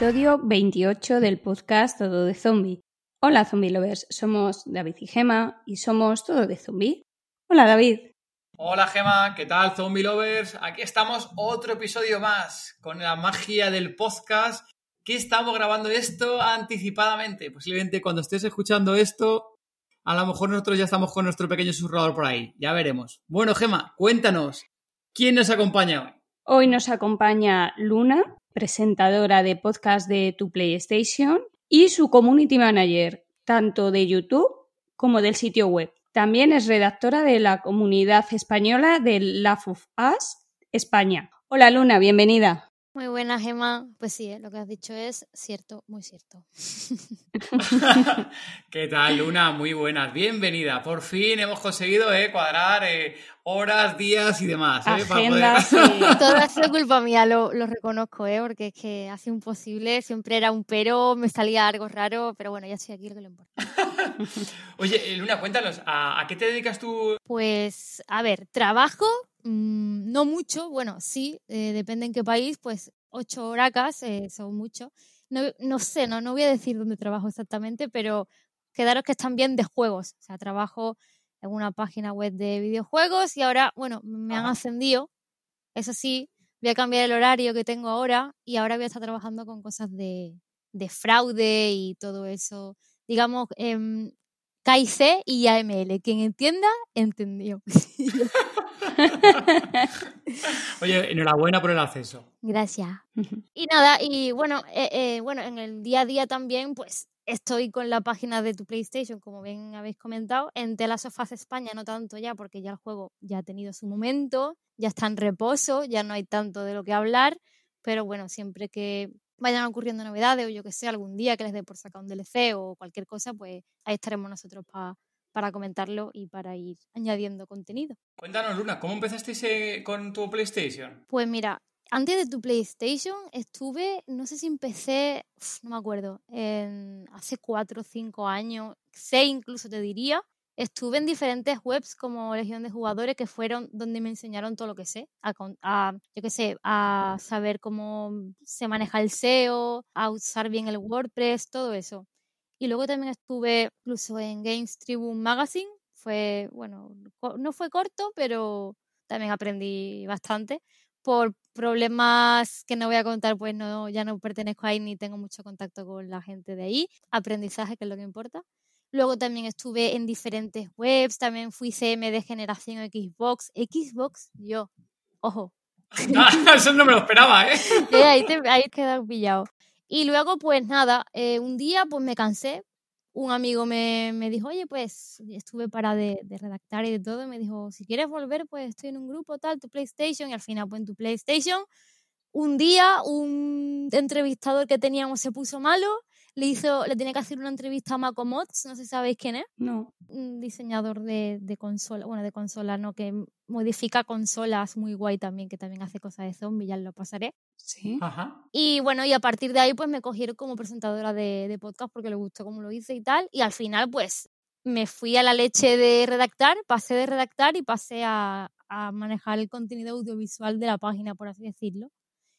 Episodio 28 del podcast Todo de Zombie. Hola Zombie Lovers, somos David y Gema y somos Todo de Zombie. Hola David. Hola Gema, ¿qué tal Zombie Lovers? Aquí estamos otro episodio más con la magia del podcast que estamos grabando esto anticipadamente. Posiblemente cuando estés escuchando esto, a lo mejor nosotros ya estamos con nuestro pequeño susurrador por ahí. Ya veremos. Bueno, Gema, cuéntanos, ¿quién nos acompaña hoy? Hoy nos acompaña Luna, presentadora de podcast de Tu PlayStation y su community manager, tanto de YouTube como del sitio web. También es redactora de la comunidad española de Laugh of Us España. Hola Luna, bienvenida. Muy buena, Gema. Pues sí, ¿eh? lo que has dicho es cierto, muy cierto. ¿Qué tal, Luna? Muy buenas. Bienvenida. Por fin hemos conseguido eh, cuadrar eh, horas, días y demás. Eh, Agenda, sí. Todo ha sido culpa mía, lo, reconozco, ¿eh? porque es que hace imposible. Siempre era un pero, me salía algo raro, pero bueno, ya estoy aquí, lo que le importa. Oye, Luna, cuéntanos, ¿a, qué te dedicas tú? Pues, a ver, trabajo Mm, no mucho, bueno, sí, eh, depende en qué país, pues ocho horacas eh, son mucho. No, no sé, no, no voy a decir dónde trabajo exactamente, pero quedaros que están bien de juegos. O sea, trabajo en una página web de videojuegos y ahora, bueno, me han ascendido. Eso sí, voy a cambiar el horario que tengo ahora y ahora voy a estar trabajando con cosas de, de fraude y todo eso. Digamos, eh, KIC y AML. Quien entienda, entendió. Oye, enhorabuena por el acceso. Gracias. Y nada, y bueno, eh, eh, bueno, en el día a día también, pues estoy con la página de tu PlayStation, como bien habéis comentado, en Telasofaz España, no tanto ya, porque ya el juego ya ha tenido su momento, ya está en reposo, ya no hay tanto de lo que hablar, pero bueno, siempre que vayan ocurriendo novedades o yo que sé, algún día que les dé por sacar un DLC o cualquier cosa, pues ahí estaremos nosotros para para comentarlo y para ir añadiendo contenido. Cuéntanos, Luna, ¿cómo empezaste con tu PlayStation? Pues mira, antes de tu PlayStation estuve, no sé si empecé, no me acuerdo, en, hace cuatro o cinco años, seis incluso te diría. Estuve en diferentes webs como Legión de Jugadores que fueron donde me enseñaron todo lo que sé, a, a yo qué sé, a saber cómo se maneja el SEO, a usar bien el WordPress, todo eso. Y luego también estuve incluso en Games Tribune Magazine. Fue, bueno, no fue corto, pero también aprendí bastante. Por problemas que no voy a contar, pues no, ya no pertenezco ahí ni tengo mucho contacto con la gente de ahí. Aprendizaje, que es lo que importa. Luego también estuve en diferentes webs, también fui CM de generación Xbox. Xbox, yo, ojo. eso no me lo esperaba, ¿eh? ahí, te, ahí quedado pillado. Y luego, pues nada, eh, un día pues me cansé. Un amigo me, me dijo, oye, pues estuve para de, de, redactar y de todo. Me dijo, si quieres volver, pues estoy en un grupo tal, tu PlayStation. Y al final, pues en tu PlayStation, un día un entrevistador que teníamos se puso malo le hizo, le tiene que hacer una entrevista a Mako Mods, no sé si sabéis quién es. No. Un diseñador de, de consola, bueno, de consola, no, que modifica consolas muy guay también, que también hace cosas de zombie, ya lo pasaré. Sí. Ajá. Y bueno, y a partir de ahí pues me cogieron como presentadora de, de podcast porque le gustó cómo lo hice y tal. Y al final pues me fui a la leche de redactar, pasé de redactar y pasé a, a manejar el contenido audiovisual de la página, por así decirlo.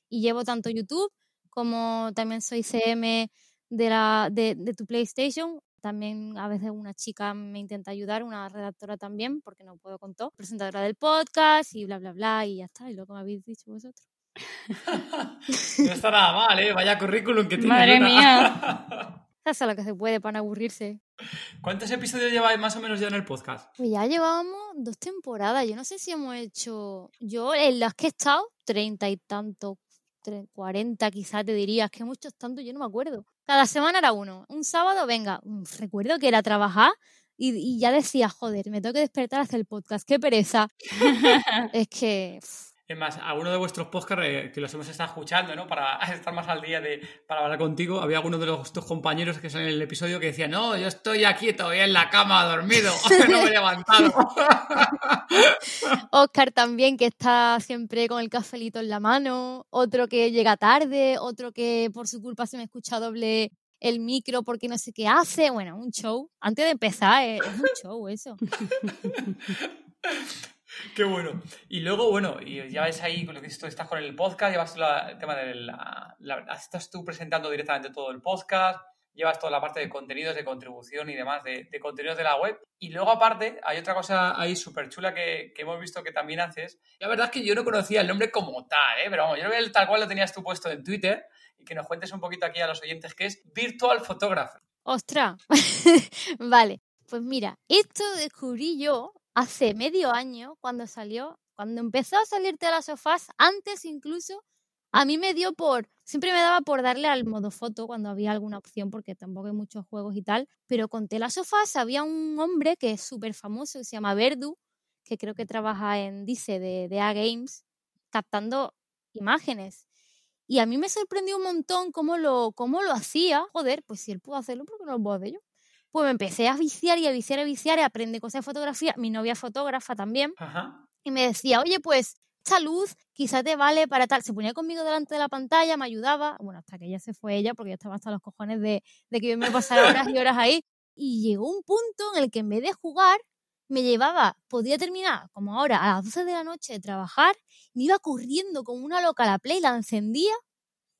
Y llevo tanto YouTube como también soy CM de, la, de, de tu PlayStation. También a veces una chica me intenta ayudar, una redactora también, porque no puedo con todo. Presentadora del podcast y bla, bla, bla, y ya está. Y lo que me habéis dicho vosotros. no está nada mal, ¿eh? Vaya currículum que tiene. Madre mía. Hace lo que se puede para no aburrirse. ¿Cuántos episodios lleváis más o menos ya en el podcast? Pues ya llevábamos dos temporadas. Yo no sé si hemos hecho. Yo, en las que he estado, treinta y tantos, cuarenta quizás te dirías, que muchos tantos, yo no me acuerdo. Cada semana era uno. Un sábado, venga, mm, recuerdo que era trabajar y, ya decía, joder, me tengo que despertar a hacer el podcast, qué pereza. es que... Es más, alguno de vuestros podcasts eh, que los hemos estado escuchando, ¿no? Para estar más al día de, para hablar contigo, había alguno de los, tus compañeros que salen en el episodio que decía, no, yo estoy aquí todavía en la cama dormido, no me he levantado. Oscar también, que está siempre con el cafelito en la mano, otro que llega tarde, otro que por su culpa se me escucha doble el micro porque no sé qué hace. Bueno, un show. Antes de empezar, es, un show eso. Qué bueno. Y luego, bueno, y ya ves ahí con lo que estás con el podcast, llevas el tema de la, Estás tú presentando directamente todo el podcast, llevas toda la parte de contenidos, de contribución y demás, de, contenidos de la web. Y luego, aparte, hay otra cosa ahí súper chula que, hemos visto que también haces. La verdad es que yo no conocía el nombre como tal, ¿eh? Pero vamos, yo creo que tal cual lo tenías tú puesto en Twitter y que nos cuentes un poquito aquí a los oyentes qué es Virtual Photographer. ¡Ostras! vale, pues mira, esto descubrí yo hace medio año cuando salió, cuando empezó a salirte de antes incluso, a mí me dio por, siempre me daba por darle al modo foto cuando había alguna opción, porque tampoco hay muchos juegos y tal, pero con las sofás había un hombre que es súper famoso, se llama Verdu, que creo que trabaja en Dice de, de A Games, captando imágenes. Y a mí me sorprendió un montón cómo lo, cómo lo hacía. Joder, pues si él pudo hacerlo, ¿por qué no lo puedo hacer yo? Pues me empecé a viciar y a viciar y a viciar y aprendí cosas de fotografía. Mi novia fotógrafa también. Y me decía, oye, pues esta luz quizás te vale para tal. Se ponía conmigo delante de la pantalla, me ayudaba. Bueno, hasta que ya se fue ella, porque yo estaba hasta los cojones de, de que yo me pasara horas y horas ahí. Y llegó un punto en el que en vez de jugar, me llevaba, podía terminar como ahora a las 12 de la noche de trabajar, me iba corriendo como una loca a la Play, la encendía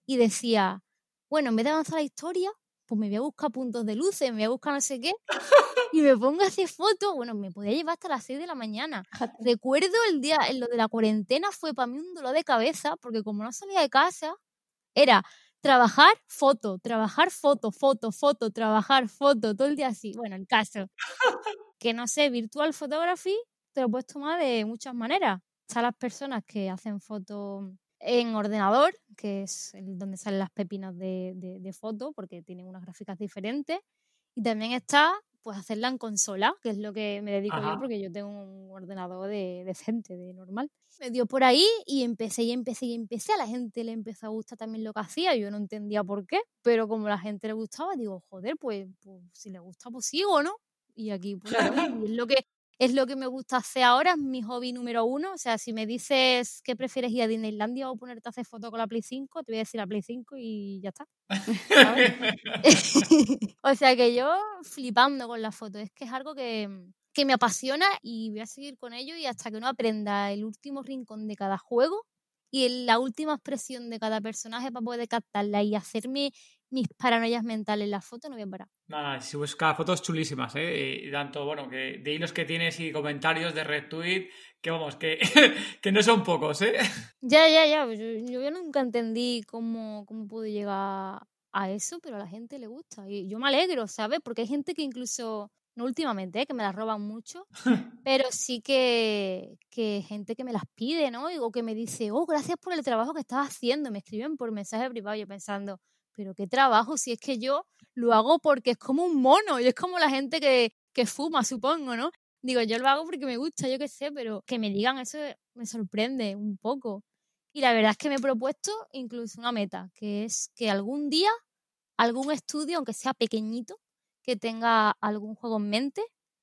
y decía, bueno, en vez de avanzar la historia, pues me voy a buscar puntos de luces, me voy a buscar no sé qué, y me pongo a hacer fotos, bueno, me podía llevar hasta las 6 de la mañana. Recuerdo el día, en lo de la cuarentena fue para mí un dolor de cabeza, porque como no salía de casa, era trabajar foto, trabajar foto, foto, foto, trabajar foto, todo el día así. Bueno, el caso que no sé, virtual photography te lo puedes tomar de muchas maneras. Están las personas que hacen fotos en ordenador, que es donde salen las pepinas de, de, foto, porque tienen unas gráficas diferentes. Y también está, pues, hacerla en consola, que es lo que me dedico yo, porque yo tengo un ordenador de, decente, de normal. Me dio por ahí y empecé y empecé y empecé. A la gente le empezó a gustar también lo que hacía. Yo no entendía por qué, pero como a la gente le gustaba, digo, joder, pues, pues si le gusta, pues sigo, ¿no? y aquí pues, es lo que es lo que me gusta hacer ahora, es mi hobby número uno. O sea, si me dices que prefieres ir a Disneylandia o ponerte a hacer fotos con la Play 5, te voy a decir la Play 5 y ya está. o sea que yo flipando con la foto, es que es algo que, que me apasiona y voy a seguir con ello y hasta que no aprenda el último rincón de cada juego y la última expresión de cada personaje para poder captarla y hacerme mis paranoias mentales en la foto, no voy a parar. Nada, si busca fotos chulísimas, ¿eh? Y tanto, bueno, que de hilos que tienes y comentarios de retweet, que vamos, que, que no son pocos, ¿eh? Ya, ya, ya. Yo, yo nunca entendí cómo, cómo pude llegar a eso, pero a la gente le gusta. Y yo me alegro, ¿sabes? Porque hay gente que incluso, no últimamente, ¿eh? que me las roban mucho, pero sí que, que gente que me las pide, ¿no? O que me dice, oh, gracias por el trabajo que estás haciendo. Me escriben por mensaje privado, yo pensando, pero qué trabajo, si es que yo lo hago porque es como un mono y es como la gente que, que fuma, supongo, ¿no? Digo, yo lo hago porque me gusta, yo qué sé, pero que me digan eso me sorprende un poco. Y la verdad es que me he propuesto incluso una meta, que es que algún día algún estudio, aunque sea pequeñito, que tenga algún juego en mente,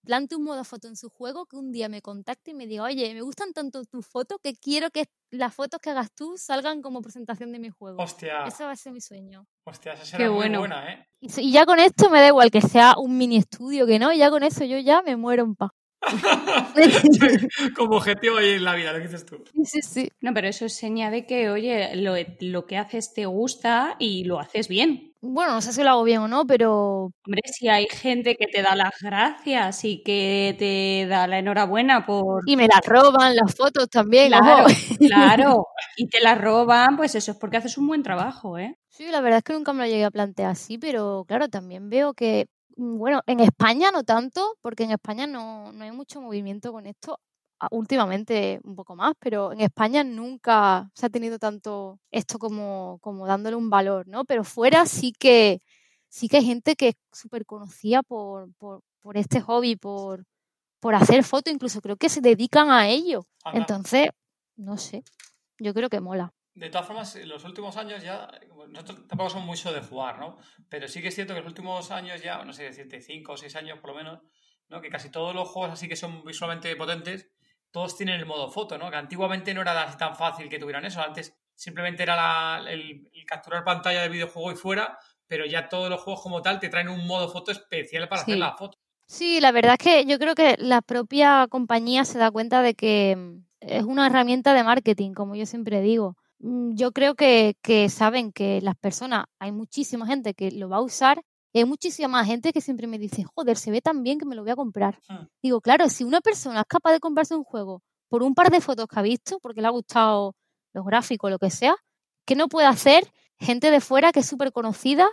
plante un modo foto en su juego, que un día me contacte y me diga, oye, me gustan tanto tus fotos que quiero que las fotos que hagas tú salgan como presentación de mi juego. Hostia. Eso va a ser mi sueño. Hostia, esa será muy buena, ¿eh? Y, ya con esto me da igual que sea un mini estudio que no, ya con eso yo ya me muero en paz. como objetivo ahí en la vida, lo que dices tú. Sí, sí. No, pero eso es señal de que, oye, lo, lo que haces te gusta y lo haces bien bueno, no sé si lo hago bien o no, pero... Hombre, si hay gente que te da las gracias y que te da la enhorabuena por... Y me las roban las fotos también. Claro, claro. Y te las roban, pues eso es porque haces un buen trabajo, ¿eh? Sí, la verdad es que nunca me lo llegué a plantear así, pero claro, también veo que, bueno, en España no tanto, porque en España no, no hay mucho movimiento con esto últimamente un poco más, pero en España nunca se ha tenido tanto esto como, como dándole un valor, ¿no? Pero fuera sí que sí que hay gente que es súper conocida por, por, por este hobby, por, por hacer fotos, incluso creo que se dedican a ello. Entonces, no sé, yo creo que mola. De todas formas, en los últimos años ya, nosotros tampoco somos mucho de jugar, ¿no? Pero sí que es cierto que en los últimos años ya, no sé decirte, 5 o 6 años por lo menos, ¿no? Que casi todos los juegos así que son visualmente potentes, todos tienen el modo foto, ¿no? Que antiguamente no era así tan fácil que tuvieran eso. Antes simplemente era la- el, el capturar pantalla del videojuego y fuera, pero ya todos los juegos como tal te traen un modo foto especial para hacer la foto. Sí, la verdad es que yo creo que la propia compañía se da cuenta de que mm, es una herramienta de marketing, como yo siempre digo. Mm, Yo creo que, que saben que las personas, hay muchísima gente que lo va a usar y hay muchísima gente que siempre me dice, joder, se ve tan bien que me lo voy a comprar. Hmm. Digo, claro, si una persona es capaz de comprarse un juego por un par de fotos que ha visto, porque le ha gustado los gráficos, lo que sea, ¿qué no puede hacer gente de fuera que es súper conocida,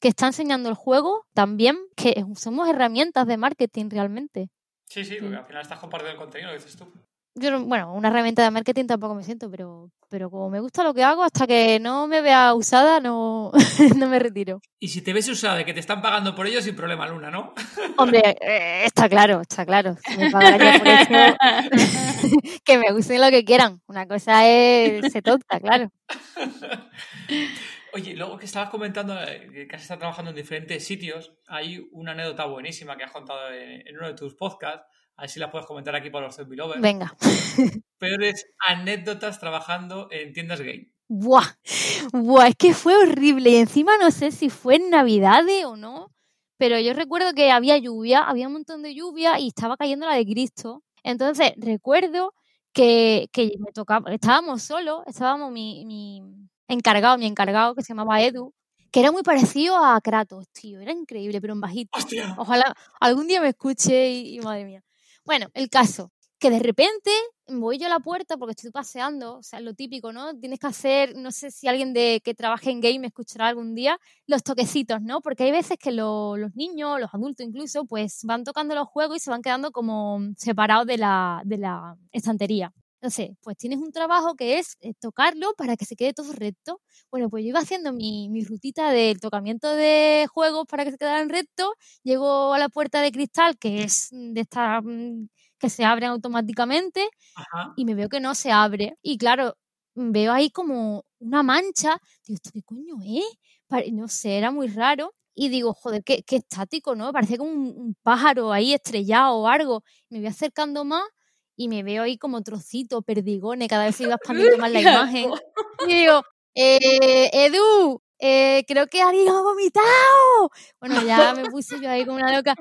que está enseñando el juego también, que somos herramientas de marketing realmente? Sí, sí, porque al final estás compartiendo el contenido, lo dices tú. Yo, no- bueno, una herramienta de marketing tampoco me siento, pero, pero como me gusta lo que hago, hasta que no me vea usada, no, no me retiro. Y si te ves usada de que te están pagando por ello, sin problema, Luna, ¿no? Hombre, eh, está claro, está claro. Me pagaran ya por eso, que me usen lo que quieran. Una cosa es se tonta, claro. Oye, luego que estabas comentando eh, que has estado trabajando en diferentes sitios, hay una anécdota buenísima que has contado en, en uno de tus podcasts. A ver si la puedes comentar aquí para los zombie lovers. Venga. Peores anécdotas trabajando en tiendas gay. Buah, buah, es que fue horrible. Y encima no sé si fue en Navidades o no, pero yo recuerdo que había lluvia, había un montón de lluvia y estaba cayendo la de Cristo. Entonces recuerdo que, que me tocaba, estábamos solos, estábamos mi, mi encargado, mi encargado, que se llamaba Edu, que era muy parecido a Kratos, tío, era increíble, pero en bajito. ¡Hostia! Ojalá algún día me escuche y, y madre mía. Bueno, el caso, que de repente voy yo a la puerta porque estoy paseando, o sea, lo típico, ¿no? Tienes que hacer, no sé si alguien de que trabaje en game me escuchará algún día, los toquecitos, ¿no? Porque hay veces que lo- los niños, los adultos incluso, pues van tocando los juegos y se van quedando como separados de la, de la estantería. Entonces, pues tienes un trabajo que es eh, tocarlo para que se quede todo recto. Bueno, pues yo iba haciendo mi, mi rutita del tocamiento de juegos para que se quedaran rectos Llego a la puerta de cristal, que es de estas mm, que se abren automáticamente, Ajá. y me veo que no se abre. Y claro, veo ahí como una mancha. Digo, ¿esto qué coño es? No sé, era muy raro. Y digo, joder, qué, qué estático, ¿no? Parecía como un, un pájaro ahí estrellado o algo. Me voy acercando más y me veo ahí como trocito, perdigones, cada vez se iba expandiendo más la imagen. Y digo, eh, Edu, eh, creo que alguien ha vomitado. Bueno, ya me puse yo ahí como una loca.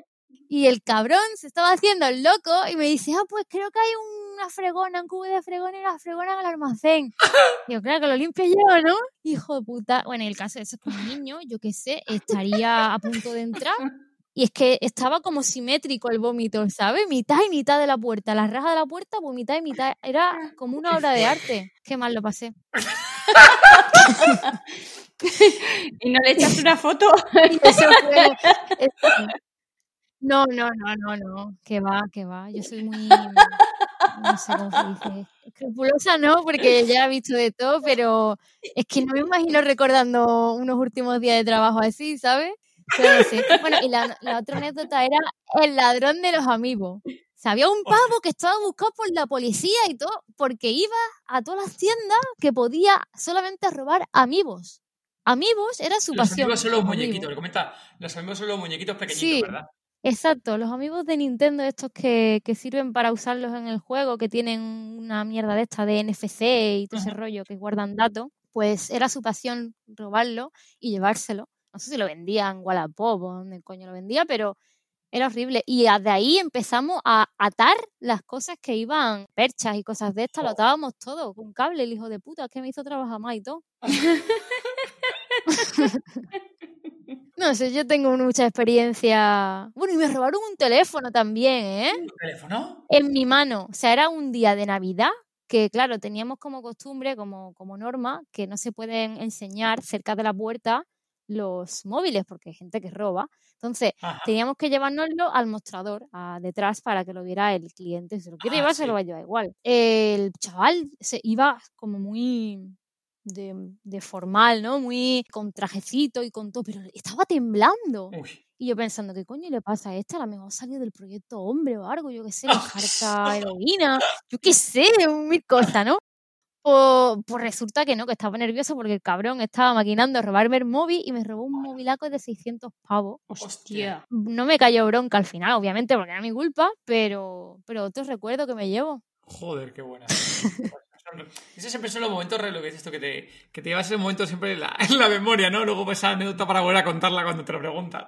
Y el cabrón se estaba haciendo el loco y me dice, ah, pues creo que hay una fregona, un cubo de fregona y una fregona en el almacén. Digo, claro, que lo limpio yo, ¿no? Hijo de puta. Bueno, en el caso de eso es que un niño, yo qué sé, estaría a punto de entrar. Y es que estaba como simétrico el vómito, ¿sabes? Mitad y mitad de la puerta. La raja de la puerta, pues mitad y mitad. Era como una obra de arte. Qué mal lo pasé. ¿Y no le echas una foto? Eso fue- eso- No, no, no, no, no. Que va, que va. Yo soy muy. No sé cómo se dice. Escrupulosa no, porque ya he visto de todo, pero es que no me imagino recordando unos últimos días de trabajo así, ¿sabes? Bueno, y la, la otra anécdota era el ladrón de los amigos. O sea, había un pavo que estaba buscado por la policía y todo, porque iba a todas las tiendas que podía solamente robar amigos. Amigos era su Los pasión. amigos son los muñequitos. Le comenta, los amigos son los muñequitos pequeñitos, Sí. ¿verdad? Exacto, los amigos de Nintendo, estos que, que sirven para usarlos en el juego, que tienen una mierda de esta de NFC y todo ese rollo que guardan datos, pues era su pasión robarlo y llevárselo. No sé si lo vendía en Wallapop o donde coño lo vendía, pero era horrible. Y de ahí empezamos a atar las cosas que iban, perchas y cosas de estas, lo atábamos todo con cable, el hijo de puta, es que me hizo trabajar más y todo. No sé, yo tengo mucha experiencia. Bueno, y me robaron un teléfono también, ¿eh? ¿Un teléfono? En mi mano. O sea, era un día de Navidad que, claro, teníamos como costumbre, como, como norma, que no se pueden enseñar cerca de la puerta los móviles, porque hay gente que roba. Entonces, Ajá. teníamos que llevárnoslo al mostrador, a detrás, para que lo viera el cliente. Si lo quiere Ah, llevar, se lo va a llevar igual. El chaval se iba como muy de, formal, ¿no? Muy con trajecito y con todo, pero estaba temblando. Y yo pensando, ¿qué coño le pasa a esta? A lo mejor salió del proyecto hombre o algo, yo qué sé, la carta heroína, yo qué sé, mil cosas, ¿no? Pues, pues, resulta que no, que estaba nervioso porque el cabrón estaba maquinando robarme el móvil y me robó un movilaco de 600 pavos. Hostia. No me cayó bronca al final, obviamente, porque era mi culpa, pero, pero otro recuerdo que me llevo. Joder, qué buena. Esos siempre son los momentos lo que es esto, que te, que te llevas ese momento siempre en la, en la memoria, ¿no? Luego esa anécdota para volver a contarla cuando te lo preguntas.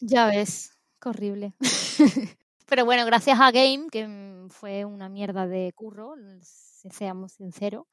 Ya ves, qué horrible. Pero bueno, gracias a Game, que fue una mierda de curro, seamos sinceros,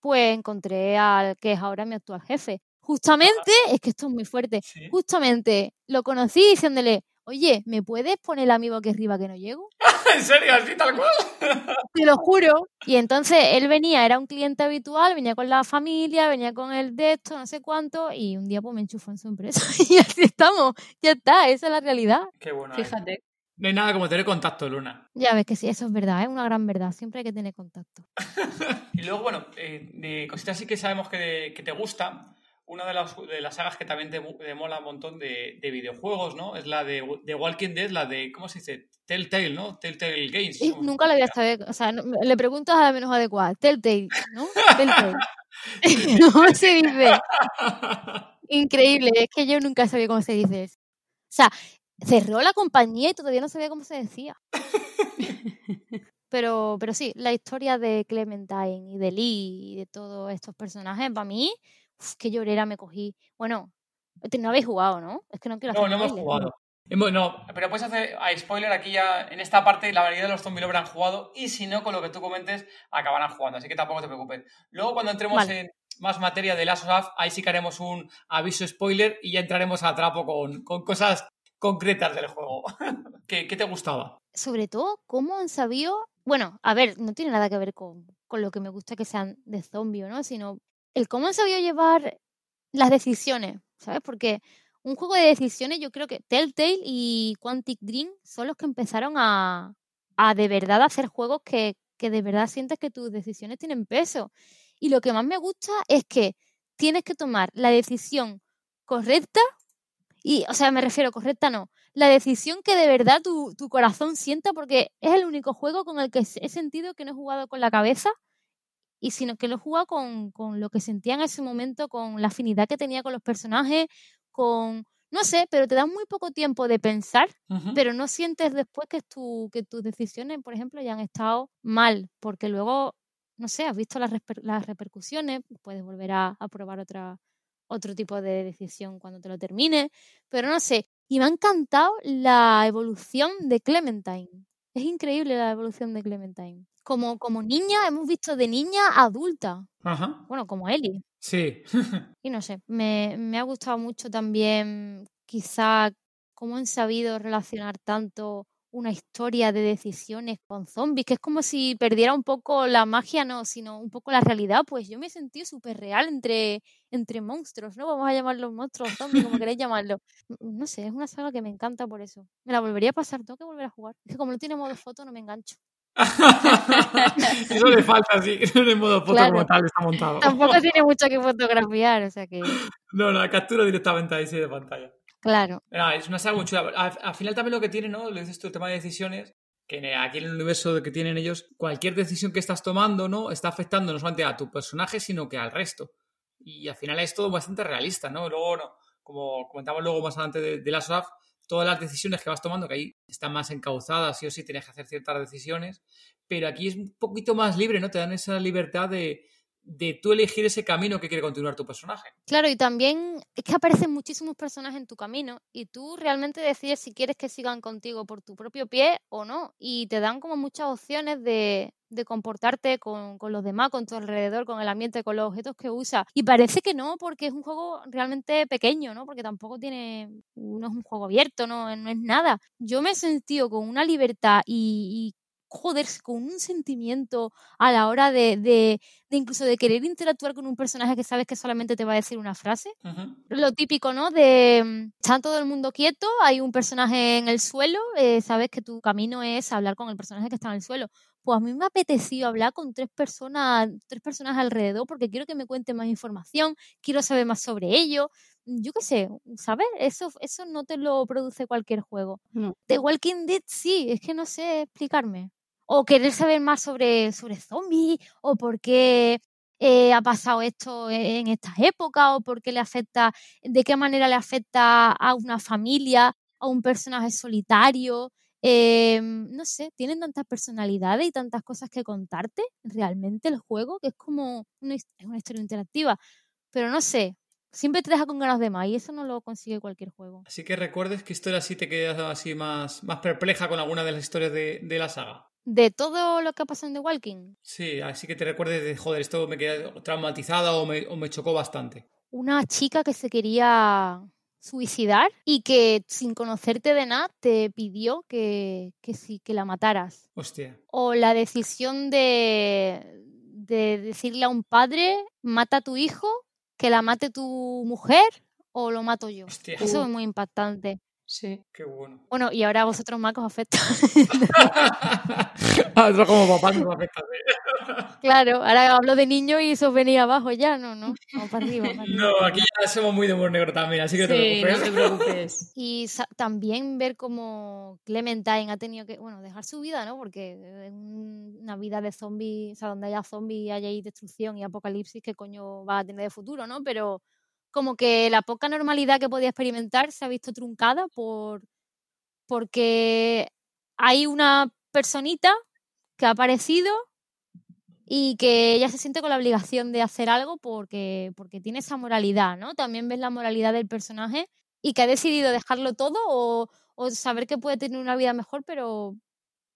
pues encontré al que es ahora mi actual jefe. Justamente, es que esto es muy fuerte, justamente lo conocí diciéndole, oye, ¿me puedes poner el amigo aquí arriba que no llego? ¿En serio? ¿Así tal cual? Te lo juro. Y entonces él venía, era un cliente habitual, venía con la familia, venía con el de esto, no sé cuánto, y un día pues me enchufó en su empresa. y así estamos. Ya está, esa es la realidad. Qué bueno. Fíjate. No hay nada como tener contacto, Luna. Ya ves que sí, eso es verdad, es una gran verdad. Siempre hay que tener contacto. y luego, bueno, eh, de cositas sí que sabemos que, que te gusta una de las, de las sagas que también te, mola un montón de, videojuegos, ¿no? Es la de, Walking Dead, la de, ¿cómo se dice? Telltale, ¿no? Telltale Games. nunca la había sabido, o sea, le preguntas a la menos adecuada. Telltale, ¿no? Telltale. ¿Cómo se dice? Increíble, es que yo nunca sabía cómo se dice eso. O sea, cerró la compañía y todavía no sabía cómo se decía. pero, pero sí, la historia de Clementine y de Lee y de todos estos personajes, para mí, qué llorera me cogí. Bueno, no habéis jugado, ¿no? Es que no quiero hacer No, no hemos jugado. No, pero puedes hacer a spoiler aquí ya en esta parte la mayoría de los zombies lo han jugado y si no, con lo que tú comentes, acabarán jugando, así que tampoco te preocupes. Luego cuando entremos en más materia de Last of Us, ahí sí que haremos un aviso spoiler y ya entraremos a trapo con, con cosas concretas del juego. ¿Qué, ¿Qué, te gustaba? Sobre todo, cómo han sabido... Bueno, a ver, no tiene nada que ver con, con lo que me gusta que sean de zombie, ¿no? Sino el cómo han sabido llevar las decisiones, ¿sabes? Porque un juego de decisiones, yo creo que Telltale y Quantic Dream son los que empezaron a, a de verdad hacer juegos que, que de verdad sientes que tus decisiones tienen peso. Y lo que más me gusta es que tienes que tomar la decisión correcta, y, o sea, me refiero correcta no, la decisión que de verdad tu, tu corazón sienta, porque es el único juego con el que he sentido que no he jugado con la cabeza, y sino que lo jugaba con, con lo que sentía en ese momento, con la afinidad que tenía con los personajes, con, no sé, pero te da muy poco tiempo de pensar, pero no sientes después que, tu, que tus decisiones, por ejemplo, ya han estado mal, porque luego, no sé, has visto las, las repercusiones, puedes volver a, a, probar otra, otro tipo de decisión cuando te lo termine, pero no sé, y me ha encantado la evolución de Clementine. Es increíble la evolución de Clementine como, como niña, hemos visto de niña a adulta. Ajá. Bueno, como Ellie. Sí. y no sé, me, me ha gustado mucho también quizá cómo han sabido relacionar tanto una historia de decisiones con zombies, que es como si perdiera un poco la magia, no, sino un poco la realidad, pues yo me he sentido súper real entre, entre monstruos, ¿no? Vamos a llamarlos monstruos, zombies, como queréis llamarlo. No sé, es una saga que me encanta por eso. Me la volvería a pasar, tengo que volver a jugar. Es que como no tiene modo foto, no me engancho. Eso le falta, sí, no en modo foto como tal está montado. Tampoco tiene mucho que fotografiar, o sea que. No, no, la captura directamente ahí sí de pantalla. Claro. es una saga muy chula. Al, final también lo que tiene, ¿no? Lo dices tú, el tema de decisiones, que aquí en el universo que tienen ellos, cualquier decisión que estás tomando, ¿no? Está afectando no solamente a tu personaje, sino que al resto. Y al final es todo bastante realista, ¿no? Luego, no, como comentaba luego más adelante de, de la todas las decisiones que vas tomando, que ahí están más encauzadas, sí o sí tienes que hacer ciertas decisiones, pero aquí es un poquito más libre, ¿no? Te dan esa libertad de, de tú elegir ese camino que quiere continuar tu personaje. Claro, y también es que aparecen muchísimos personajes en tu camino y tú realmente decides si quieres que sigan contigo por tu propio pie o no. Y te dan como muchas opciones de, de comportarte con, con, los demás, con tu alrededor, con el ambiente, con los objetos que usas. Y parece que no, porque es un juego realmente pequeño, ¿no? Porque tampoco tiene, no es un juego abierto, no, no es nada. Yo me he sentido con una libertad y, y joder, con un sentimiento a la hora de, de, de, incluso de querer interactuar con un personaje que sabes que solamente te va a decir una frase. Uh -huh. Lo típico, ¿no? De mm, está todo el mundo quieto, hay un personaje en el suelo, eh, sabes que tu camino es hablar con el personaje que está en el suelo. Pues a mí me ha apetecido hablar con tres personas, tres personas alrededor, porque quiero que me cuenten más información, quiero saber más sobre ello yo qué sé, ¿sabes? Eso, eso no te lo produce cualquier juego. No. The Walking Dead sí, es que no sé explicarme. O querer saber más sobre, sobre zombies, o por qué eh, ha pasado esto en estas épocas, o por qué le afecta, de qué manera le afecta a una familia, a un personaje solitario. Eh, no sé, tienen tantas personalidades y tantas cosas que contarte realmente el juego, que es como una, es una historia interactiva. Pero no sé, siempre te deja con ganas de más y eso no lo consigue cualquier juego. Así que recuerdes que historia sí te quedas así más, más perpleja con alguna de las historias de, de, la saga. ¿De todo lo que ha pasado en The Walking? Sí, así que te recuerdes de, joder, esto me queda traumatizada o me, o me chocó bastante. Una chica que se quería suicidar y que sin conocerte de nada te pidió que, que sí, que la mataras. Hostia. O la decisión de, de decirle a un padre, mata a tu hijo que la mate tu mujer o lo mato yo. Hostia. Eso es muy impactante. Sí. Qué bueno. Bueno, y ahora a vosotros más que os afecta. a nosotros como papás nos afecta. ¿sí? claro, ahora hablo de niños y eso venía abajo ya, no, no. Vamos para arriba. Para arriba. No, aquí ya somos muy de humor negro también, así que sí, te preocupes. No te preocupes. Y también ver cómo Clementine ha tenido que, bueno, dejar su vida, ¿no? Porque en una vida de zombies, o sea, donde haya zombies, haya destrucción y apocalipsis, ¿qué coño va a tener de futuro, no? Pero como que la poca normalidad que podía experimentar se ha visto truncada por porque hay una personita que ha aparecido y que ella se siente con la obligación de hacer algo porque, porque tiene esa moralidad, ¿no? También ves la moralidad del personaje y que ha decidido dejarlo todo o, o saber que puede tener una vida mejor, pero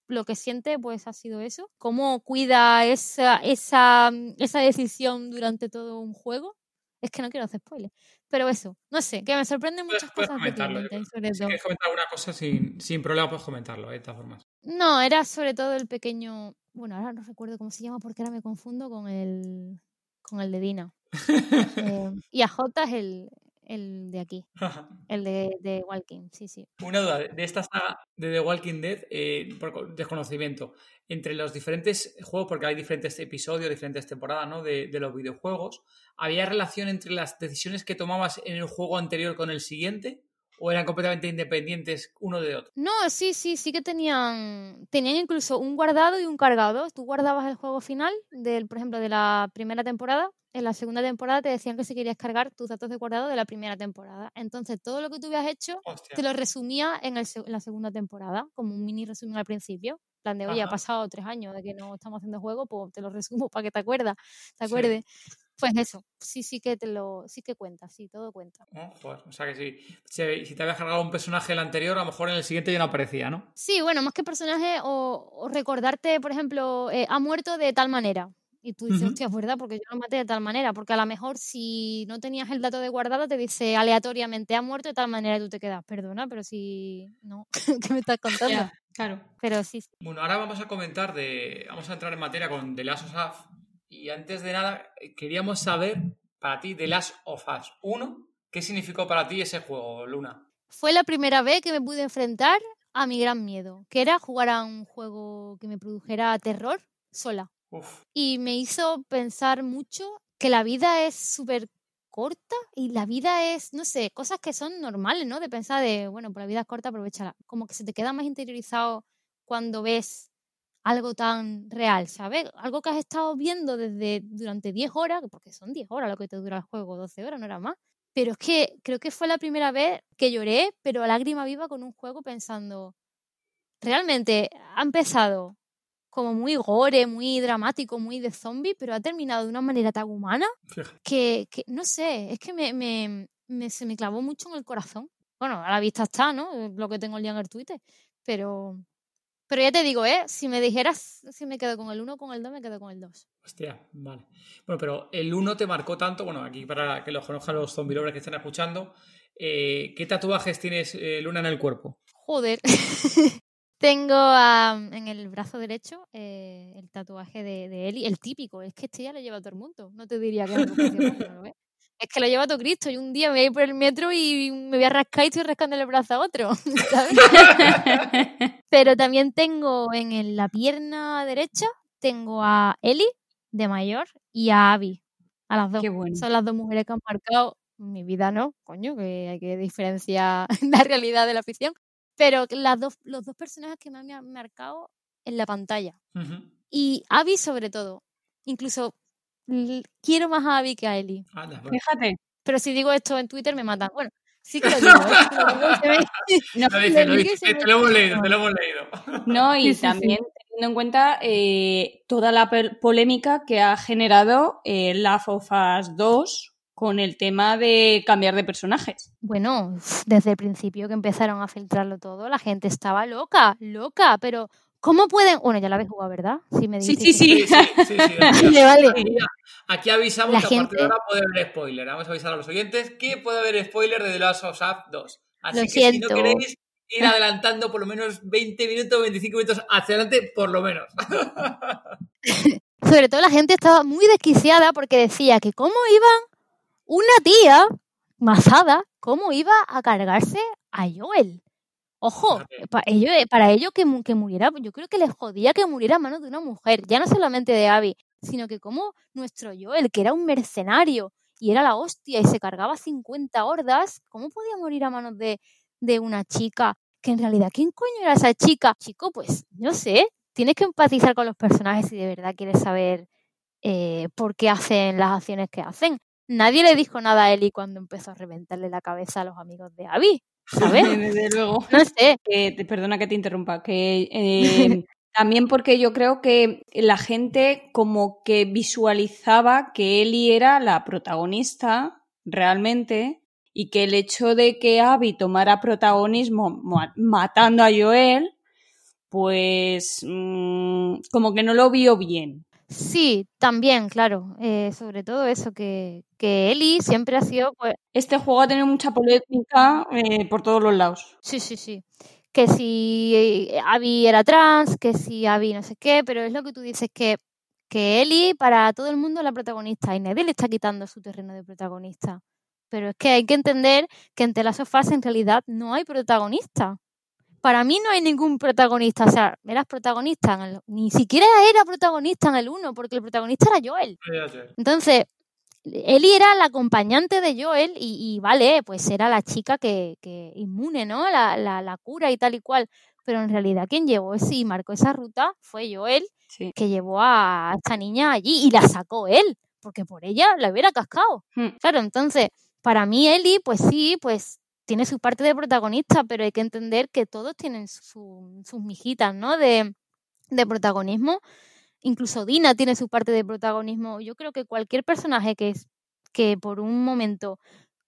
lo que siente pues ha sido eso. Cómo cuida esa, esa, esa decisión durante todo un juego. Es que no quiero hacer spoilers. Pero eso, no sé, que me sorprenden muchas puedes, cosas puedes Clementine, sobre si todo. quieres comentar alguna cosa sin, sin problema, puedes comentarlo, ¿eh? de todas formas. No, era sobre todo el pequeño. Bueno, ahora no recuerdo cómo se llama porque ahora me confundo con el. con el de Dina. eh, y a J es el, el de aquí. el de, de, Walking, sí, sí. Una duda, de esta saga de The Walking Dead, eh, por desconocimiento, entre los diferentes juegos, porque hay diferentes episodios, diferentes temporadas ¿no? de, de, los videojuegos, ¿había relación entre las decisiones que tomabas en el juego anterior con el siguiente? ¿O eran completamente independientes uno de otro? No, sí, sí, sí que tenían, tenían incluso un guardado y un cargado. Tú guardabas el juego final, del, por ejemplo, de la primera temporada. En la segunda temporada te decían que si querías cargar tus datos de guardado de la primera temporada. Entonces, todo lo que tú habías hecho Hostia. te lo resumía en, el, en, la segunda temporada, como un mini resumen al principio. Plan de, oye, Ajá. ha pasado tres años de que no estamos haciendo juego, pues te lo resumo para que te acuerdas, te acuerdes. Sí. Pues eso, sí, sí que te lo, sí que cuenta, sí, todo cuenta. Oh, pues, o sea que sí, si, si, te habías cargado un personaje el anterior, a lo mejor en el siguiente ya no aparecía, ¿no? Sí, bueno, más que personaje, o, o recordarte, por ejemplo, eh, ha muerto de tal manera. Y tú dices, uh -huh. hostia, es verdad, porque yo lo maté de tal manera. Porque a lo mejor si no tenías el dato de guardado, te dice aleatoriamente ha muerto de tal manera y tú te quedas, perdona, pero si no, ¿qué me estás contando? Yeah, claro. Pero sí, sí. Bueno, ahora vamos a comentar de. Vamos a entrar en materia con The Last of Us. Y antes de nada, queríamos saber, para ti, The Last of Us 1, ¿qué significó para ti ese juego, Luna? Fue la primera vez que me pude enfrentar a mi gran miedo, que era jugar a un juego que me produjera terror sola. Uf. Y me hizo pensar mucho que la vida es súper corta y la vida es, no sé, cosas que son normales, ¿no? De pensar de, bueno, pues la vida es corta, aprovechala. Como que se te queda más interiorizado cuando ves algo tan real, ¿sabes? Algo que has estado viendo desde durante 10 horas, porque son 10 horas lo que te dura el juego, 12 horas, no era más. Pero es que creo que fue la primera vez que lloré, pero a lágrima viva con un juego pensando, realmente ha empezado como muy gore, muy dramático, muy de zombie, pero ha terminado de una manera tan humana que, que no sé, es que me, me, me, se me clavó mucho en el corazón. Bueno, a la vista está, ¿no? Lo que tengo el día en el Twitter, pero pero ya te digo, ¿eh? Si me dijeras si me quedo con el 1 o con el 2, me quedo con el 2. Hostia, vale. Bueno, pero el 1 te marcó tanto, bueno, aquí para que los conozcan los zombie lovers que están escuchando, eh, ¿qué tatuajes tienes, eh, Luna, en el cuerpo? Joder. Tengo ah, en el brazo derecho eh, el tatuaje de, de Eli, el típico. Es que este ya lo lleva todo el mundo. No te diría que es no lo. Es que lo lleva todo Cristo. Y un día me voy por el metro y me voy a rascar y estoy rascando el brazo a otro. ¿sabes? Pero también tengo en la pierna derecha, tengo a Eli, de mayor, y a Abby, a las dos. Qué bueno. Son las dos mujeres que han marcado mi vida, ¿no? Coño, que hay que diferenciar la realidad de la ficción. Pero las dos, los dos personajes que me han marcado en la pantalla. Y Abby sobre todo. Incluso quiero más a Abby que a. Anda, pues. Fíjate. Pero si digo esto en Twitter me matan. Bueno, sí que lo digo. ¿eh? Te, lo hemos leído, te lo hemos leído. No, y Sí, sí, sí. también teniendo en cuenta eh, toda la polémica que ha generado eh, Last of Us 2 con el tema de cambiar de personajes. Bueno, desde el principio que empezaron a filtrarlo todo, la gente estaba loca, loca, pero ¿cómo pueden? Bueno, ya la habéis jugado, ¿verdad? Sí, me Sí, dijisteis sí, Sí, sí, sí. sí, Vale, vale. Aquí, avisamos La que a partir de gente- ahora puede haber spoiler. Vamos a avisar a los oyentes que puede haber spoiler de The Last of Us 2. Así Lo que si no siento. queréis ir adelantando por lo menos 20 minutos, 25 minutos hacia adelante, por lo menos. Sobre todo la gente estaba muy desquiciada porque decía que cómo iban una tía mazada, cómo iba a cargarse a Joel. Ojo, Fíjate. para ello, para ello que, que muriera, yo creo que les jodía que muriera a manos de una mujer, ya no solamente de Abby, sino que como nuestro Joel, que era un mercenario y era la hostia y se cargaba 50 hordas, ¿cómo podía morir a manos de, de una chica? Que en realidad, ¿quién coño era esa chica? Chico, pues, no sé, tienes que empatizar con los personajes si de verdad quieres saber eh, por qué hacen las acciones que hacen. Nadie le dijo nada a Eli cuando empezó a reventarle la cabeza a los amigos de Abby, ¿sabes? Desde luego. No sé, perdona que te interrumpa, que eh, también porque yo creo que la gente como que visualizaba que Ellie era la protagonista realmente y que el hecho de que Abby tomara protagonismo ma- matando a Joel, pues mm, como que no lo vio bien. Sí, también, claro, eh, sobre todo eso, que, que Eli siempre ha sido, pues, Este juego ha tenido mucha polémica eh, por todos los lados. sí, sí, sí, que si eh, Abby era trans, que si Abby no sé qué, pero es lo que tú dices, que, que Eli para todo el mundo es la protagonista y nadie le está quitando su terreno de protagonista. Pero es que hay que entender que en The Last of Us en realidad no hay protagonista. Para mí no hay ningún protagonista. O sea, eras protagonista en el... Ni siquiera era protagonista en el 1, porque el protagonista era Joel. Entonces, Ellie era la acompañante de Joel y, y vale, pues era la chica que, que inmune, ¿no? La, la, la cura y tal y cual. Pero en realidad quien llevó ese y marcó esa ruta fue Joel, Sí. que llevó a esta niña allí y la sacó él, porque por ella la hubiera cascado. Hmm. Claro, entonces, para mí Ellie, pues sí, pues tiene su parte de protagonista, pero hay que entender que todos tienen su- sus mijitas, ¿no? De, de protagonismo. Incluso Dina tiene su parte de protagonismo. Yo creo que cualquier personaje que, es, que por un momento,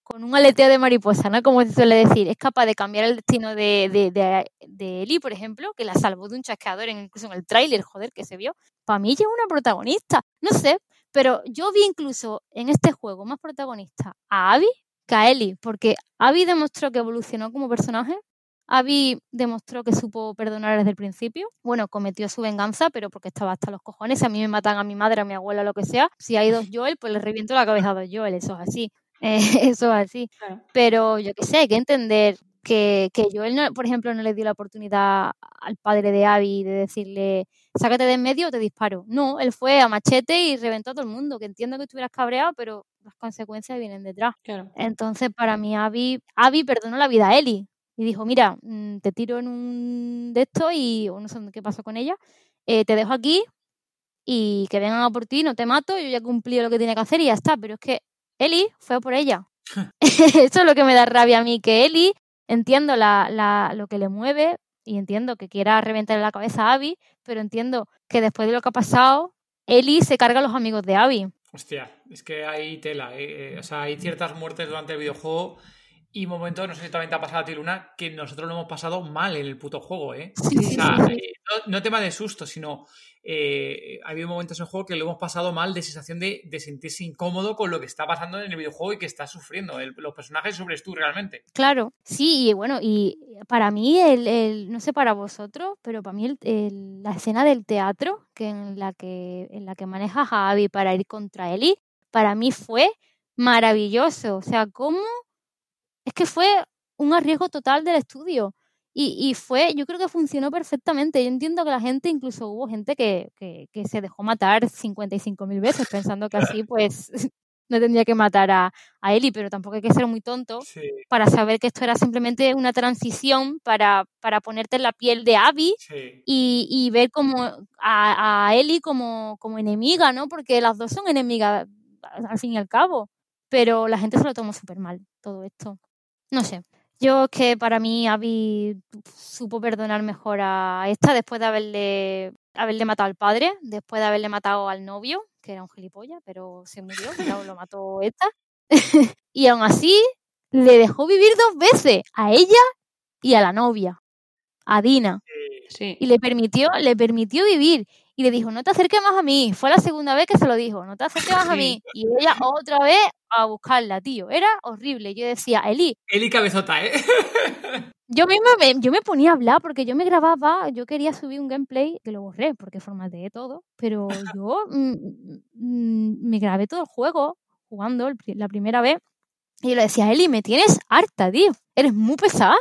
con un aleteo de mariposa, ¿no? Como se suele decir, es capaz de cambiar el destino de, de, de, Ellie, por ejemplo, que la salvó de un chasqueador, incluso en el tráiler, joder, que se vio. Para mí ya es una protagonista. No sé, pero yo vi incluso en este juego más protagonista a Abby Ellie, porque Abby demostró que evolucionó como personaje. Abby demostró que supo perdonar desde el principio. Bueno, cometió su venganza, pero porque estaba hasta los cojones. Si a mí me matan a mi madre, a mi abuela, lo que sea, si hay dos Joel, pues le reviento la cabeza a dos Joel. Eso es así. Eh, eso es así. Claro. Pero yo qué sé, hay que entender que, que Joel, no- por ejemplo, no le dio la oportunidad al padre de Abby de decirle, sácate de en medio o te disparo. No, él fue a machete y reventó a todo el mundo, que entiendo que estuvieras cabreado, pero las consecuencias vienen detrás. Claro. Entonces, para mí, Abby, Abby perdonó la vida a Ellie y dijo, mira, mm, te tiro en un de estos y o no sé qué pasó con ella, eh, te dejo aquí y que vengan a por ti, no te mato, yo ya he cumplido lo que tiene que hacer y ya está. Pero es que Ellie fue a por ella. Eso es lo que me da rabia a mí, que Ellie, entiendo la, la, lo que le mueve y entiendo que quiera reventarle la cabeza a Abby, pero entiendo que después de lo que ha pasado, Ellie se carga a los amigos de Abby. Hostia, es que hay tela. eh, eh, o sea, hay ciertas muertes durante el videojuego Y momento, no sé si también te ha pasado a ti, Luna, que nosotros lo hemos pasado mal en el puto juego, ¿eh? Sí, O sí, sea, sí. eh, no, no tema de susto, sino eh, ha habido momentos en el juego que lo hemos pasado mal de sensación de, de sentirse incómodo con lo que está pasando en el videojuego y que estás sufriendo. El- los personajes sobres tú realmente. Claro, sí, y bueno, y para mí, el, el- no sé para vosotros, pero para mí el- el- la escena del teatro que en la que, en la que maneja a Abby para ir contra Ellie, para mí fue maravilloso. O sea, cómo es que fue un arriesgo total del estudio. Y, y fue, yo creo que funcionó perfectamente. Yo entiendo que la gente, incluso hubo gente que, que, que se dejó matar 55.000 veces pensando que así pues no tendría que matar a, a Ellie, pero tampoco hay que ser muy tonto Sí, para saber que esto era simplemente una transición para, para ponerte en la piel de Abby sí. y, y ver como a, a Ellie como, como enemiga, ¿no? Porque las dos son enemigas al al fin y al cabo. Pero la gente se lo tomó súper mal, todo esto. No sé. Yo es que para mí Abby supo perdonar mejor a esta después de haberle, haberle matado al padre, después de haberle matado al novio, que era un gilipollas, pero se murió, ya lo mató esta. y aún así le dejó vivir dos veces, a ella y a la novia, a Dina Sí. y le permitió, le permitió vivir. Y le dijo, no te acerques más a mí. Fue la segunda vez que se lo dijo, no te acerques más a mí. Y ella otra vez a buscarla, tío. Era horrible. Yo decía, Eli, Eli cabezota, ¿eh? yo misma me, yo me ponía a hablar porque yo me grababa, yo quería subir un gameplay que lo borré porque formateé todo, pero yo mm, mm, me grabé todo el juego jugando el la primera vez y yo le decía, Eli, me tienes harta, tío. Eres muy pesada.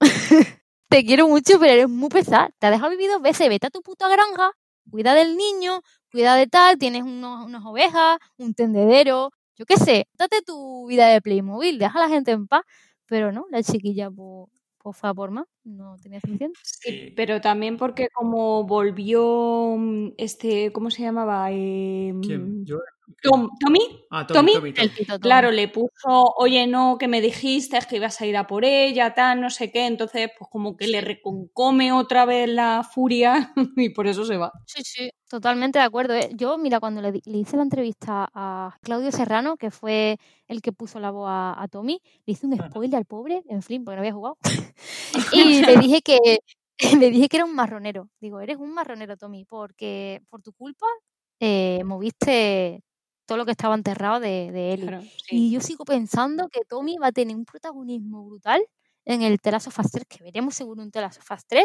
Te quiero mucho, pero eres muy pesada. Te has dejado vivir dos veces. Vete a tu puta granja, cuida del niño, cuida de tal, tienes unos- unas ovejas, un tendedero, yo qué sé. Date tu vida de Playmobil, deja a la gente en paz. Pero no, la chiquilla pues, pues fue a por más, no tenía suficiente. Sí. Pero también porque como volvió mm, este, ¿cómo se llamaba? Eh, ¿Quién? ¿Yo? Tom- Tommy. Ah, Tommy, Tommy, Tommy, Tommy. El Tito Tom. Claro, le puso, oye, no, que me dijiste que ibas a ir a por ella, tal, no sé qué. Entonces, pues como que le reconcome otra vez la furia y por eso se va. Sí, sí, totalmente de acuerdo. ¿eh? Yo, mira, cuando le, hice la entrevista a Claudio Serrano, que fue el que puso la voz a, a Tommy, le hice un spoiler al pobre, en fin, porque no había jugado. y le dije que le dije que era un marronero. Digo, eres un marronero, Tommy, porque por tu culpa eh, moviste todo lo que estaba enterrado de, de Ellie. Claro, sí. Y yo sigo pensando que Tommy va a tener un protagonismo brutal en el of Us 3, que veremos seguro un of Us 3.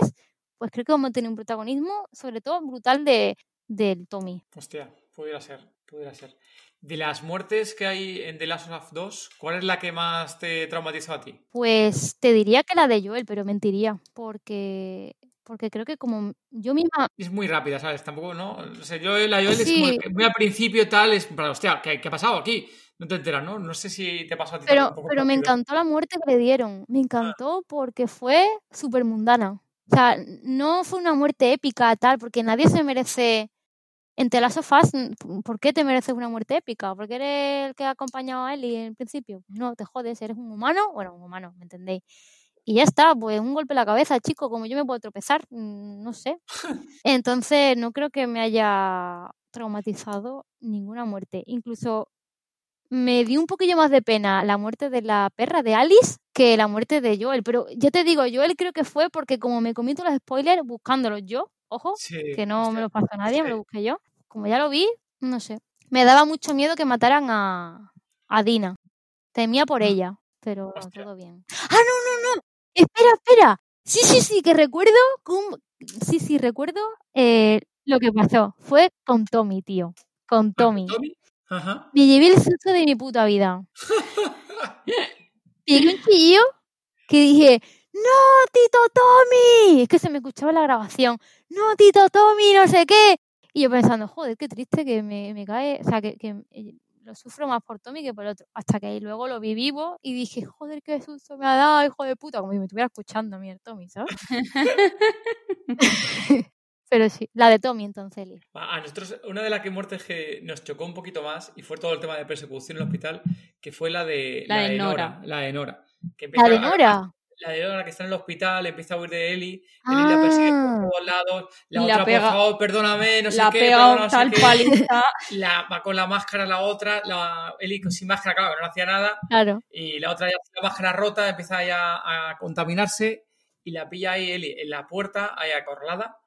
Pues creo que vamos a tener un protagonismo, sobre todo brutal, de del Tommy. Hostia, pudiera ser, pudiera ser. De las muertes que hay en The Last of Us 2, ¿cuál es la que más te traumatizó a ti? Pues te diría que la de Joel, pero mentiría, porque porque creo que como yo misma Es muy rápida, ¿sabes? Tampoco, ¿no? O sea, yo la Joel es como muy al principio tal, es, pero hostia, ¿qué, qué ha pasado aquí? No te enteras, ¿no? No sé si te pasó a ti. Pero, pero me encantó la muerte que le dieron. Me encantó porque fue súper mundana. O sea, no fue una muerte épica tal, porque nadie se merece. En The Last of Us, ¿por qué te mereces una muerte épica? ¿Porque eres el que ha acompañado a Ellie en el principio? No, te jodes, eres un humano. Bueno, un humano, ¿me entendéis? Y ya está, pues un golpe en la cabeza, chico, como yo me puedo tropezar, no sé. Entonces, no creo que me haya traumatizado ninguna muerte. Incluso me dio un poquillo más de pena la muerte de la perra de Alice que la muerte de Joel. Pero ya te digo, Joel creo que fue porque como me comí todos los spoilers buscándolos yo, ojo, Sí, que no hostia. me los pasó nadie, me Sí. lo busqué yo. Como ya lo vi, no sé. Me daba mucho miedo que mataran a, a Dina. Temía por Mm. ella, pero Hostia. todo bien. ¡Ah, no, no, no! Espera, espera. Sí, sí, sí, que recuerdo. Sí, sí, recuerdo eh, lo que pasó. Fue con Tommy, tío. Con Ah, Tommy. ¿Tommy? Ajá. Me llevé el susto de mi puta vida. Pegué un chillo que dije, ¡No, Tito Tommy! Es que se me escuchaba la grabación. ¡No, Tito Tommy! No sé qué. Y yo pensando, joder, qué triste que me, me cae. O sea, que, que eh, lo sufro más por Tommy que por el otro. Hasta que ahí luego lo vi vivo y dije, joder, qué susto me ha dado, hijo de puta. Como si me estuviera escuchando a mí el Tommy, ¿sabes? Pero sí, la de Tommy entonces, Eli. A nosotros, una de las que muertes que nos chocó un poquito más y fue todo el tema de persecución en el hospital, que fue la de, La de Nora. La de Nora. Que La de Nora. La de Nora que está en el hospital, empieza a huir de Eli, Eli la persigue Ah, por dos lados, la otra, pega- por favor, perdóname, no sé la qué, pega no tal qué. paliza. La, va con la máscara la otra, la Eli sin máscara, claro, que no hacía nada, Claro. y la otra ya con la máscara rota, empieza ya a contaminarse, y la pilla ahí Eli en la puerta, ahí acorralada,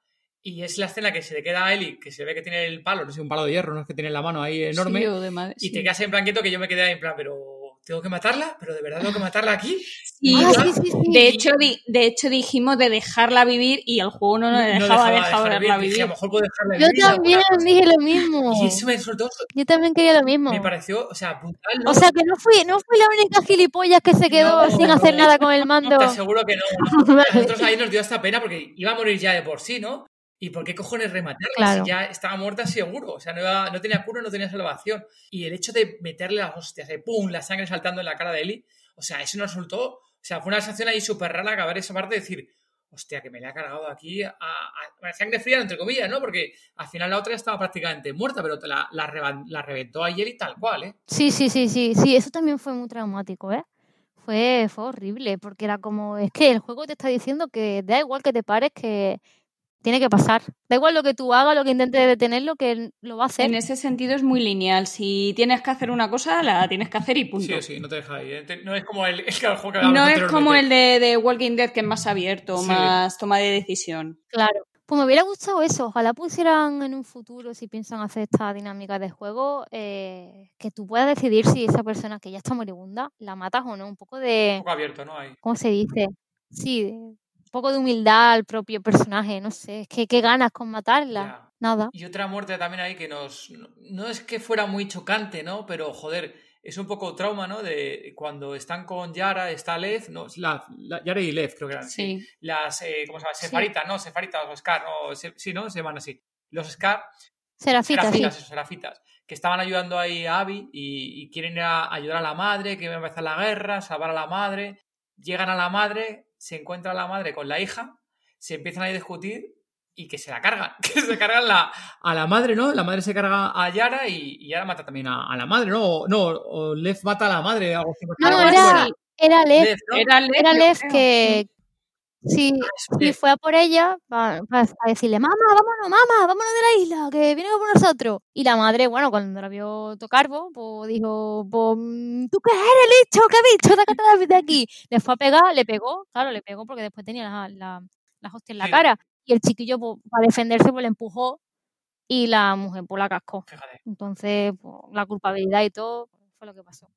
y es la escena que se le queda a Eli, que se ve que tiene el palo, no sé, un palo de hierro, no es que tiene en la mano ahí enorme, Sí, madre- y sí. te quedas en plan quieto que yo me quedé ahí en plan, pero ¿tengo que matarla? ¿Pero de verdad tengo que matarla aquí? Sí, Ah, sí, sí, sí. De hecho, di- de hecho, dijimos de dejarla vivir y el juego no nos dejaba, dejar dejarla vivir, dije, vivir. a lo mejor puedo dejarla Yo vivir, también dije lo mismo. Y eso me resultó, Yo también quería lo mismo. me pareció, o sea, brutal. ¿no? O sea que no fui, no fui la única gilipollas que se quedó No, sin no, hacer no. nada con el mando. Te aseguro que no. A nosotros ahí nos dio esta pena porque iba a morir ya de por sí, ¿no? ¿Y por qué cojones rematarla Claro. si ya estaba muerta seguro? O sea, no, iba- no tenía cura, no tenía salvación. Y el hecho de meterle las hostias, de pum, la sangre saltando en la cara de Eli, o sea, eso nos resultó, o sea, fue una sensación ahí súper rara acabar esa parte de decir, hostia, que me la ha cargado aquí a, a- a sangre fría, entre comillas, ¿no? Porque al final la otra ya estaba prácticamente muerta, pero la, la, reventó a Eli tal cual, ¿eh? Sí, sí, sí, sí, sí, eso también fue muy traumático, ¿eh? Fue, fue horrible, porque era como, es que el juego te está diciendo que da igual que te pares, que tiene que pasar. Da igual lo que tú hagas, lo que intentes detenerlo, que lo va a hacer. En ese sentido es muy lineal. Si tienes que hacer una cosa, la tienes que hacer y punto. Sí o sí, no te deja ahí. ¿eh? No es como el, el juego que No es como el de, de Walking Dead, que es más abierto, Sí. más toma de decisión. Claro. Pues me hubiera gustado eso. Ojalá pusieran en un futuro, si piensan hacer esta dinámica de juego, eh, que tú puedas decidir si esa persona que ya está moribunda la matas o no. Un poco Un de, poco abierto, ¿no? Ahí. ¿cómo se dice? Sí, de- un poco de humildad al propio personaje. No sé, es que qué ganas con matarla. Nada. Y otra muerte también ahí que nos. No, no es que fuera muy chocante, ¿no? Pero joder, es un poco trauma, ¿no? De cuando están con Yara, está Lev, no, es la, la- Yara y Lev, creo que eran. Sí. Las, eh, ¿cómo se llama? Sefaritas, ¿no? Sefaritas o Scar, no, se- sí, ¿no? Se llaman así. Los Scar, Serafita, sí. serafitas, eso, serafitas, que estaban ayudando ahí a Abby y, y quieren ir a ayudar a la madre, que va a empezar la guerra, salvar a la madre. Llegan a la madre, se encuentra la madre con la hija, se empiezan a discutir y que se la cargan, que se cargan la, a la madre, ¿no? La madre se carga a Yara y, y Yara mata también a, a la madre, ¿no? O, no, o Lev mata a la madre. Algo así. No, era, era Lev. Lev, ¿no? Era Lev, Era Lev que sí, sí, Lev. fue a por ella para, decirle, mamá, vámonos, mamá, vámonos de la isla, que viene por nosotros. Y la madre, bueno, cuando la vio tocar, pues dijo, pues, ¿tú qué eres, listo? ¿Qué bicho? Sácate de aquí. Le fue a pegar, le pegó, claro, le pegó porque después tenía la, la, las hostias en la Sí. cara. Y el chiquillo, pues, para defenderse, pues le empujó y la mujer, pues la cascó. Fíjate. Entonces, pues, la culpabilidad y todo fue lo que pasó.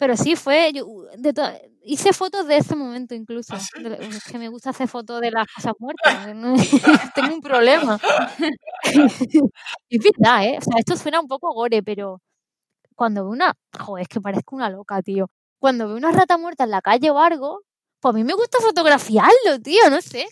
Pero sí, fue. Yo, de hice fotos de ese momento incluso. ¿Ah, sí? es que me gusta hacer fotos de las cosas muertas. ¿no? Tengo un problema. es verdad, ¿eh? O sea, esto suena un poco gore, pero cuando veo una. Joder, es que parezco una loca, tío. Cuando veo una rata muerta en la calle o algo, pues a mí me gusta fotografiarlo, tío, no sé.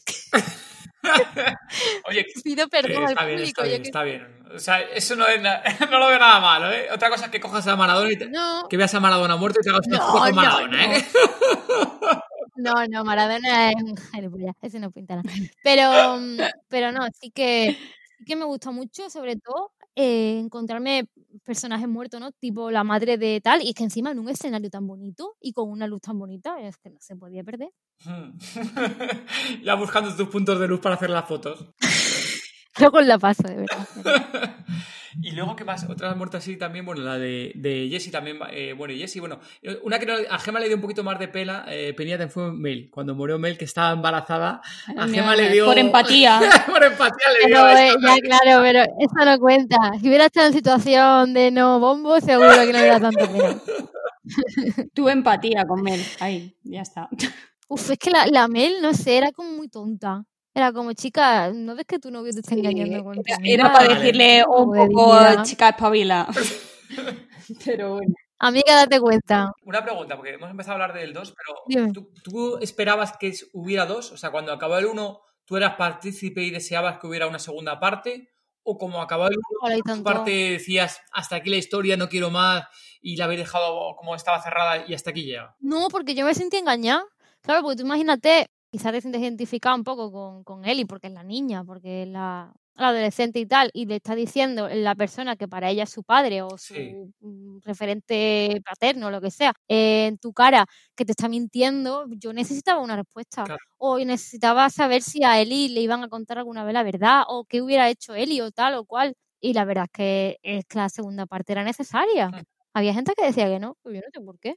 Oye, Pido Eh, perdón al está bien, público. está bien, que- está bien. O sea, eso no, es na- no lo veo nada malo, ¿eh? Otra cosa es que cojas a Maradona y te- No, que veas a Maradona muerto y te hagas No, con no, Maradona, no. ¿eh? No, no, Maradona es un ese no pinta nada. Pero, mm, pero no, sí que, sí que me gustó mucho, sobre todo, eh, encontrarme personajes muertos, ¿no? Tipo la madre de tal, y es que encima en un escenario tan bonito y con una luz tan bonita, es que no se podía perder. ya buscando tus puntos de luz para hacer las fotos. Luego la paso, de verdad. y luego, ¿qué más? Otras muertes así también, bueno, la de, de Jessie también, eh, bueno, y Jessie, bueno, una que no- a Gema le dio un poquito más de pela, eh, penilla fue Mel, cuando murió Mel, que estaba embarazada, a No, Gema le dio... Por empatía. por empatía le dio... Pero, eh, eso. ya, claro, pero eso no cuenta. Si hubiera estado en situación de no bombo, seguro que no hubiera tanto pena. Tuve empatía con Mel. Ahí, ya está. Uf, es que la, la Mel, no sé, era como muy tonta. Era como, chica, ¿no ves que tu novio te está engañando con Era, era para decirle un Poco chica espabila. Pero bueno. Amiga, date cuenta. Una pregunta, porque hemos empezado a hablar del 2, pero. ¿tú, tú esperabas que hubiera dos? O sea, cuando acabó el 1, ¿tú eras partícipe y deseabas que hubiera una segunda parte? ¿O como acabó el 1, Hola, y tu tanto. parte decías, hasta aquí la historia, no quiero más, y la habéis dejado como estaba cerrada y hasta aquí llega? No, porque yo me sentí engañada. Claro, porque tú imagínate, quizás te sientes identificada un poco con, con Ellie, porque es la niña, porque es la, adolescente y tal, y le está diciendo la persona que para ella es su padre o su Sí. mm, referente paterno, lo que sea, en tu cara que te está mintiendo, yo necesitaba una respuesta. Claro. O necesitaba saber si a Eli le iban a contar alguna vez la verdad, o qué hubiera hecho Eli, o tal o cual. Y la verdad es que, es que la segunda parte era necesaria. Había gente que decía que no, pues yo no sé por qué.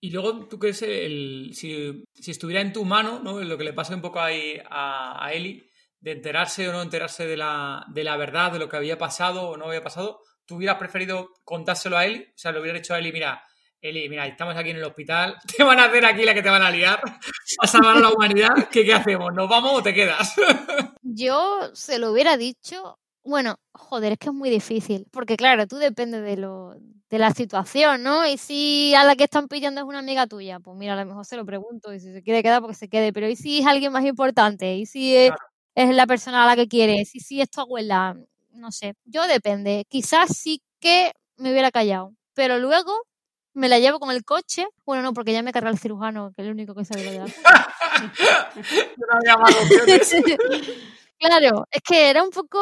Y luego, ¿tú crees el, si, si estuviera en tu mano, ¿no? lo que le pasa un poco ahí a, a Eli, de enterarse o no enterarse de la, de la verdad, de lo que había pasado o no había pasado, ¿tú hubieras preferido contárselo a Eli? O sea, le hubiera dicho a Eli, mira, Eli, mira, estamos aquí en el hospital, te van a hacer aquí la que te van a liar, a salvar a la humanidad, ¿qué, qué hacemos? ¿Nos vamos o te quedas? Yo se lo hubiera dicho. Bueno, joder, es que es muy difícil. Porque claro, tú depende de lo, de la situación, ¿no? Y si a la que están pillando es una amiga tuya, pues mira, a lo mejor se lo pregunto y si se quiere quedar, porque se quede. Pero ¿y si es alguien más importante? ¿Y si es, Claro. es la persona a la que quieres? ¿Y si es tu abuela? No sé. Yo depende. Quizás sí que me hubiera callado. Pero luego me la llevo con el coche. Bueno, no, porque ya me carga el cirujano, que es el único que sabe lo de la no había más. Claro, es que era un poco,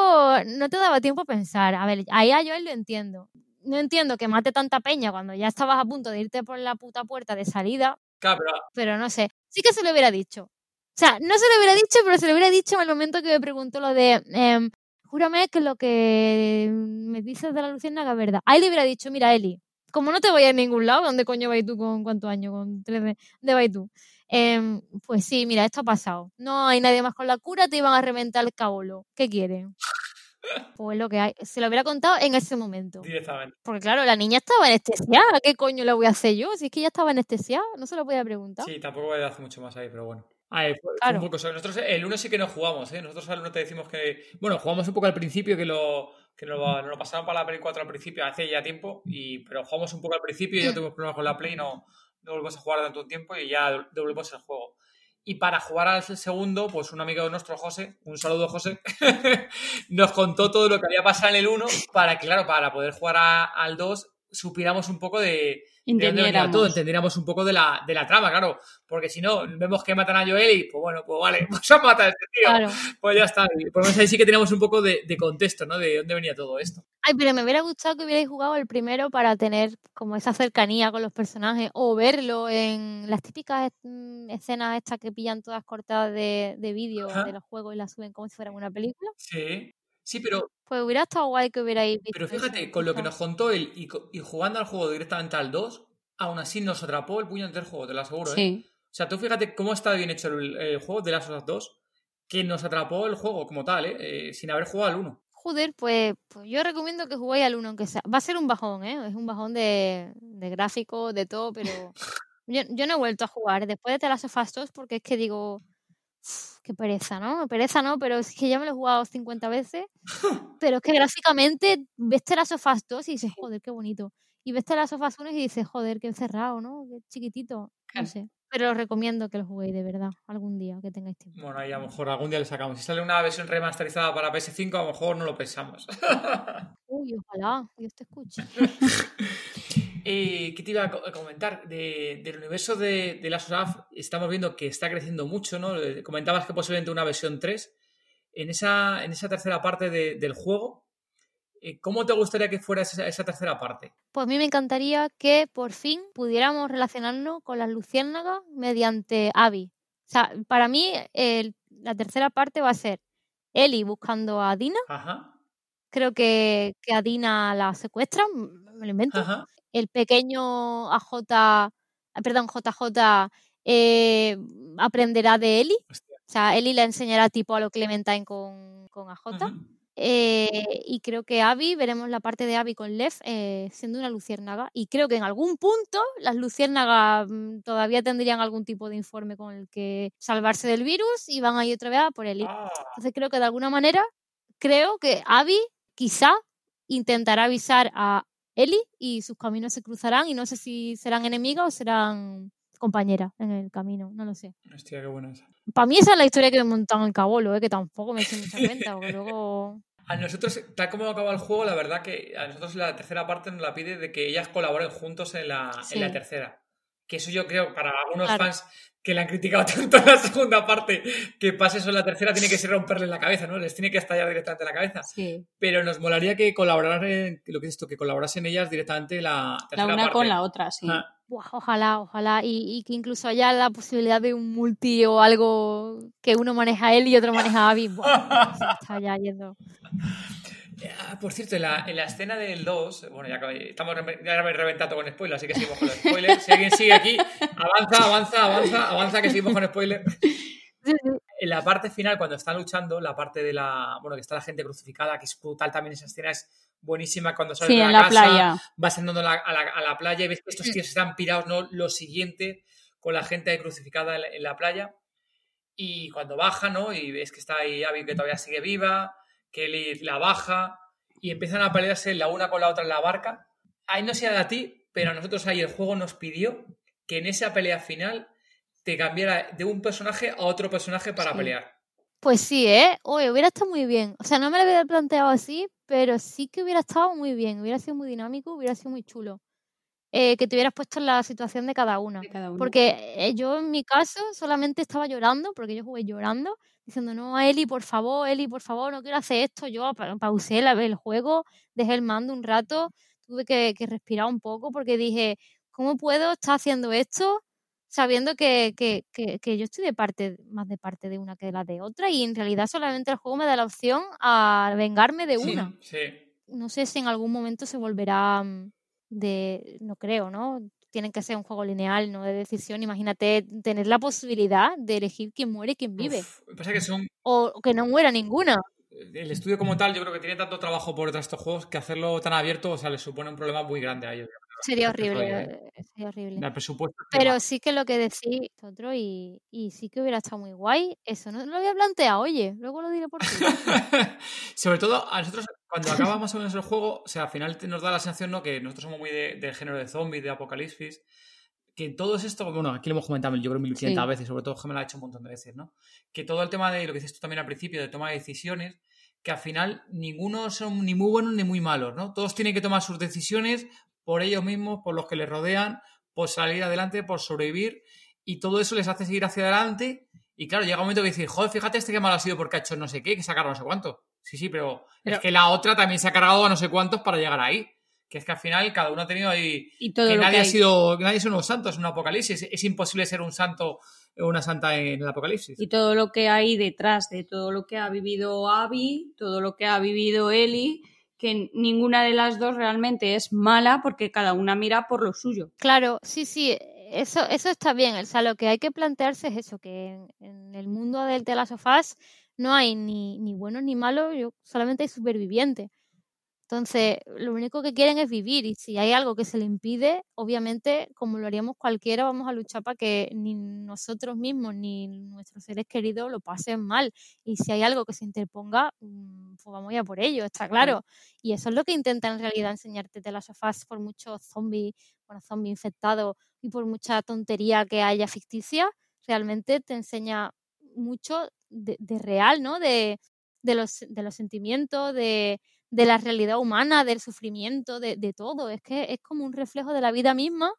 no te daba tiempo a pensar. A ver, ahí a Joel lo entiendo. No entiendo que mate tanta peña cuando ya estabas a punto de irte por la puta puerta de salida, Claro, pero no sé. Sí que se lo hubiera dicho. O sea, no se lo hubiera dicho, pero se lo hubiera dicho en el momento que me preguntó lo de, em, júrame que lo que me dices de la luciérnaga es verdad. Ahí le hubiera dicho, mira, Eli, como no te voy a ningún lado, ¿dónde coño vas tú con cuántos años? Con tres de, de vas tú. Em, pues sí, mira, esto ha pasado. No hay nadie más con la cura, te iban a reventar el cabolo. ¿Qué quieren? Pues lo que hay. Se lo hubiera contado en ese momento. directamente. Porque claro, la niña estaba anestesiada. ¿Qué coño le voy a hacer yo? Si es que ella estaba anestesiada, no se lo podía preguntar. Sí, tampoco voy a hacer mucho más ahí, pero bueno. A ver, fue- fue Claro. un poco. Nosotros el 1 sí que no jugamos, ¿eh? Nosotros al 1 te decimos que. Bueno, jugamos un poco al principio, que lo. Que nos lo, lo pasaron para la Play 4 al principio, hace ya tiempo, y, pero jugamos un poco al principio y ya tuvimos problemas con la Play, no, no volvemos a jugar tanto tiempo y ya devolvemos el juego. Y para jugar al segundo, pues un amigo nuestro, José, un saludo, José, nos contó todo lo que había pasado en el 1 para que, claro, para poder jugar al 2 supiéramos un poco de, Entendiéramos. todo, entendiéramos un poco de la, de la trama, claro. Porque si no, vemos que matan a Joel y, pues bueno, pues vale, pues han matado a este tío. Claro. Pues ya está. Y por lo menos ahí sí que teníamos un poco de, de contexto, ¿no? De dónde venía todo esto. Ay, pero me hubiera gustado que hubierais jugado el primero para tener como esa cercanía con los personajes o verlo en las típicas mm, escenas estas que pillan todas cortadas de, de vídeo de los juegos y las suben como si fueran una película. Sí. Sí, pero, Pues hubiera estado guay que hubierais visto pero fíjate, con lo que nos contó él y, y jugando al juego directamente al 2, aún así nos atrapó el puño del juego, te lo aseguro, ¿eh? Sí. O sea, tú fíjate cómo está bien hecho el, el juego de las Us 2, que nos atrapó el juego como tal, ¿eh? Eh, sin haber jugado al 1. Joder, pues, pues yo recomiendo que juguéis al 1, aunque sea. Va a ser un bajón, ¿eh? Es un bajón de, de gráficos, de todo, pero yo, yo no he vuelto a jugar después de The Last of Us 2 porque es que digo, "Uf, qué pereza, ¿no? Pereza no, pero es que ya me lo he jugado 50 veces, pero es que gráficamente ves The Last of Us 2 y dices, joder, qué bonito. Y ves The Last of Us 1 y dices, joder, qué encerrado, ¿no? Qué chiquitito, no sé. Pero os recomiendo que lo juguéis de verdad, algún día, que tengáis tiempo. Bueno, ahí a lo mejor algún día le sacamos. Si sale una versión remasterizada para PS5, a lo mejor no lo pensamos. Uy, ojalá, Dios te escuche. Eh, ¿Qué te iba a co- a comentar? De- del universo de, de Last of Us estamos viendo que está creciendo mucho, ¿no? Eh, Comentabas que posiblemente una versión 3. En esa, en esa tercera parte de- del juego, eh, ¿cómo te gustaría que fuera esa, esa tercera parte? Pues a mí me encantaría que por fin pudiéramos relacionarnos con las luciérnagas mediante Abby. O sea, para mí la tercera parte va a ser Ellie buscando a Dina. Ajá, Creo que, que a Dina la secuestran, me lo invento. ajá. El pequeño AJ, ah, perdón, JJ eh, aprenderá de. Hostia. O sea, Ellie le enseñará tipo a lo Clementine con, con AJ. Eh, y creo que Abby, veremos la parte de Abby con Lev eh, siendo una luciérnaga. Y creo que en algún punto las luciérnagas mm, todavía tendrían algún tipo de informe con el que salvarse del virus y van a ir otra vez a por Ellie. Ah, Entonces creo que de alguna manera, creo que Abby quizá intentará avisar a Ellie y sus caminos se cruzarán y no sé si serán enemigas o serán compañeras en el camino, no lo sé. hostia, qué buena esa. Para mí esa es la historia que me montan en el cabolo, ¿eh? que tampoco me he hecho mucha cuenta, porque luego... A nosotros, tal como acaba el juego, la verdad que a nosotros la tercera parte nos la pide de que ellas colaboren juntos en la, en la tercera. Que eso yo creo, para algunos fans que le han criticado tanto en la segunda parte, que pase eso en la tercera, tiene que ser romperle la cabeza, ¿no? Les tiene que estallar directamente la cabeza. Sí. Pero nos molaría que colaboraran, lo que es esto, que colaborasen ellas directamente la tercera La una parte. con la otra, sí. Ah, Buah, ojalá, ojalá. Y, y que incluso haya la posibilidad de un multi o algo que uno maneja él y otro maneja a Abby. Buah, se está ya yendo. Ah, por cierto, en la, en la escena del 2, bueno, ya acabé- estamos ya me he reventado con spoilers, así que seguimos con los spoilers. Si alguien sigue aquí, avanza, avanza, avanza, avanza, que seguimos con spoilers. En la parte final, cuando están luchando, la parte de la. Bueno, que está la gente crucificada, que es brutal también esa escena, es buenísima cuando sales Sí, de la, en la casa, playa. vas andando a la, a la- a la playa y ves que estos tíos están pirados, ¿no? Lo siguiente, con la gente crucificada en la, en la playa. Y cuando baja, ¿no? Y ves que está ahí Abby que todavía sigue viva, que Ellie la baja, y empiezan a pelearse la una con la otra en la barca. Ahí no sé a ti, pero a nosotros ahí el juego nos pidió que en esa pelea final te cambiara de un personaje a otro personaje para Sí. pelear. Pues sí, ¿eh? Oye, hubiera estado muy bien. O sea, no me lo había planteado así, pero sí que hubiera estado muy bien. Hubiera sido muy dinámico, hubiera sido muy chulo. Eh, que te hubieras puesto en la situación de cada una. de cada uno. Porque eh, yo en mi caso solamente estaba llorando, porque yo jugué llorando, diciendo, no, Eli, por favor, Eli, por favor, no quiero hacer esto. Yo pa- pausé la- el juego, dejé el mando un rato, tuve que, que respirar un poco porque dije, ¿cómo puedo estar haciendo esto sabiendo que, que, que, que yo estoy de parte, más de parte de una que de la de otra? Y en realidad solamente el juego me da la opción a vengarme de Sí, una Sí. no sé si en algún momento se volverá mm, de, no creo, ¿no? Tienen que ser un juego lineal, no de decisión. Imagínate tener la posibilidad de elegir quién muere y quién vive. Uf, me pasa que son O o que no muera ninguna. el estudio como tal, yo creo que tiene tanto trabajo por detrás de estos juegos que hacerlo tan abierto, o sea, les supone un problema muy grande a ellos. Sería horrible, sería horrible. El presupuesto. es Pero sí que lo que decís otro y, y sí que hubiera estado muy guay. Eso no lo había planteado, oye, luego lo diré por ti. Sobre todo, a nosotros, cuando acaba más o menos el juego, o sea, al final nos da la sensación, ¿no? Que nosotros somos muy de- del género de zombies, de apocalipsis. Que todo es esto, bueno, aquí lo hemos comentado yo creo 1500 Sí. veces, sobre todo Gemma lo ha hecho un montón de veces, ¿no? Que todo el tema de lo que dices tú también al principio, de toma de decisiones, que al final ninguno son ni muy buenos ni muy malos, ¿no? Todos tienen que tomar sus decisiones por ellos mismos, por los que les rodean, por salir adelante, por sobrevivir, y todo eso les hace seguir hacia adelante. Y claro, llega un momento que dices, joder, fíjate este que mal ha sido porque ha hecho no sé qué, que cargado no sé cuánto. Sí, sí, pero, Pero- es que la otra también se ha cargado a no sé cuántos para llegar ahí. Que es que al final cada uno ha tenido ahí. y todo que lo nadie que ha sido. Nadie es un santo, es un apocalipsis. Es imposible ser un santo o una santa en el apocalipsis. y todo lo que hay detrás de todo lo que ha vivido Abby, todo lo que ha vivido Ellie, que ninguna de las dos realmente es mala porque cada una mira por lo suyo. Claro, sí, sí, eso, eso está bien. O sea, lo que hay que plantearse es eso, que en, en el mundo del The Last of Us no hay ni, ni buenos ni malos, yo, solamente hay supervivientes. Entonces, lo único que quieren es vivir y si hay algo que se le impide, obviamente, como lo haríamos cualquiera, vamos a luchar para que ni nosotros mismos ni nuestros seres queridos lo pasen mal. Y si hay algo que se interponga, mm, pues vamos ya por ello, está claro. Y eso es lo que intenta en realidad enseñarte The Last of Us por muchos zombies, bueno, zombies infectados y por mucha tontería que haya ficticia, realmente te enseña mucho de, de real, ¿no? De, de, los, de los sentimientos, de, de la realidad humana, del sufrimiento, de, de todo. Es que es como un reflejo de la vida misma,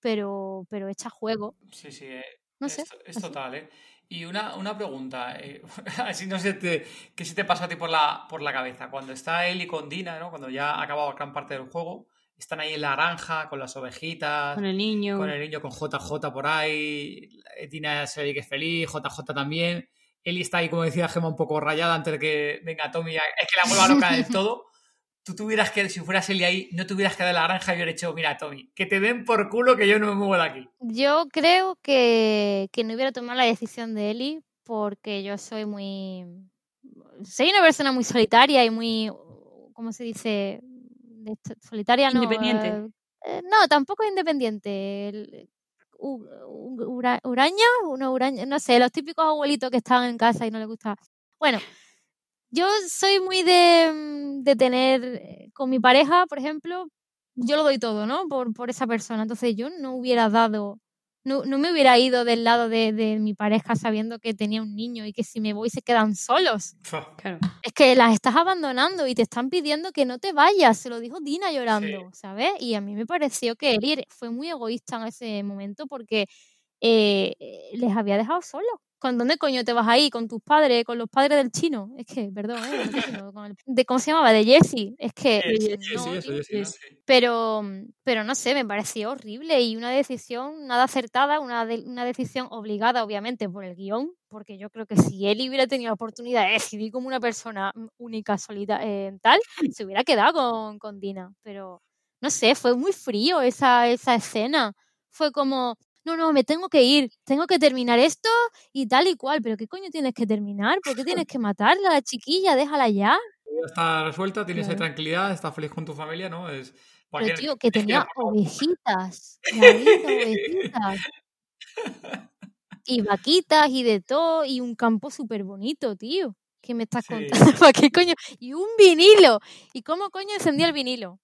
pero, pero hecha juego. Sí, sí, eh, No es, sé, es total, ¿eh? Y una, una pregunta, eh, así no sé te- qué se te pasó a ti por la, por la cabeza. Cuando está Ellie con Dina, ¿no? Cuando ya ha acabado gran parte del juego, están ahí en la granja con las ovejitas, Con el niño. con el niño con JJ por ahí, Dina se ve que es feliz, JJ también. Ellie está ahí, como decía Gemma, un poco rayada antes de que venga Tommy, es que la vuelva loca del todo. Tú tuvieras que, si fueras Ellie ahí, no tuvieras que dar la granja y hubiera dicho, mira, Tommy, que te den por culo que yo no me muevo de aquí. Yo creo que, que no hubiera tomado la decisión de Eli porque yo soy muy... Soy una persona muy solitaria y muy... ¿Cómo se dice? Solitaria no. Independiente. eh, no, tampoco independiente. Uraña, una uraña, no sé, los típicos abuelitos que están en casa y no les gusta. Bueno, yo soy muy de, mm, de tener eh, con mi pareja, por ejemplo, yo lo doy todo, ¿no? Por, por esa persona. Entonces yo no hubiera dado no, no me hubiera ido del lado de, de mi pareja sabiendo que tenía un niño y que si me voy se quedan solos. Claro. Es que las estás abandonando y te están pidiendo que no te vayas. Se lo dijo Dina llorando, ¿sabes? Y a mí me pareció que Eli fue muy egoísta en ese momento porque eh, eh, les había dejado solos. ¿Con dónde coño te vas ahí? ¿Con tus padres? ¿Con los padres del chino? Es que, perdón, ¿eh? No sé, no, con el- de, ¿cómo se llamaba? De Jesse. Es que... Sí. Pero, pero no sé, me pareció horrible y una decisión nada acertada, una, de- una decisión obligada, obviamente, por el guion, porque yo creo que si Eli hubiera tenido la oportunidad de decidir como una persona mm, única, solita, eh, tal, se hubiera quedado con, con Dina. Pero, no sé, fue muy frío esa, esa escena. Fue como, no, no, me tengo que ir, tengo que terminar esto y tal y cual. Pero ¿qué coño tienes que terminar? ¿Por qué tienes que matarla a la chiquilla? Déjala ya. Ya está resuelta, tienes Claro. tranquilidad, estás feliz con tu familia, ¿no? Es, Pero tío, que tenía ovejitas, ovejitas. Y vaquitas y de todo, y un campo súper bonito, tío. ¿Qué me estás Sí. contando? ¿Para qué coño? Y un vinilo. ¿Y cómo coño encendía el vinilo?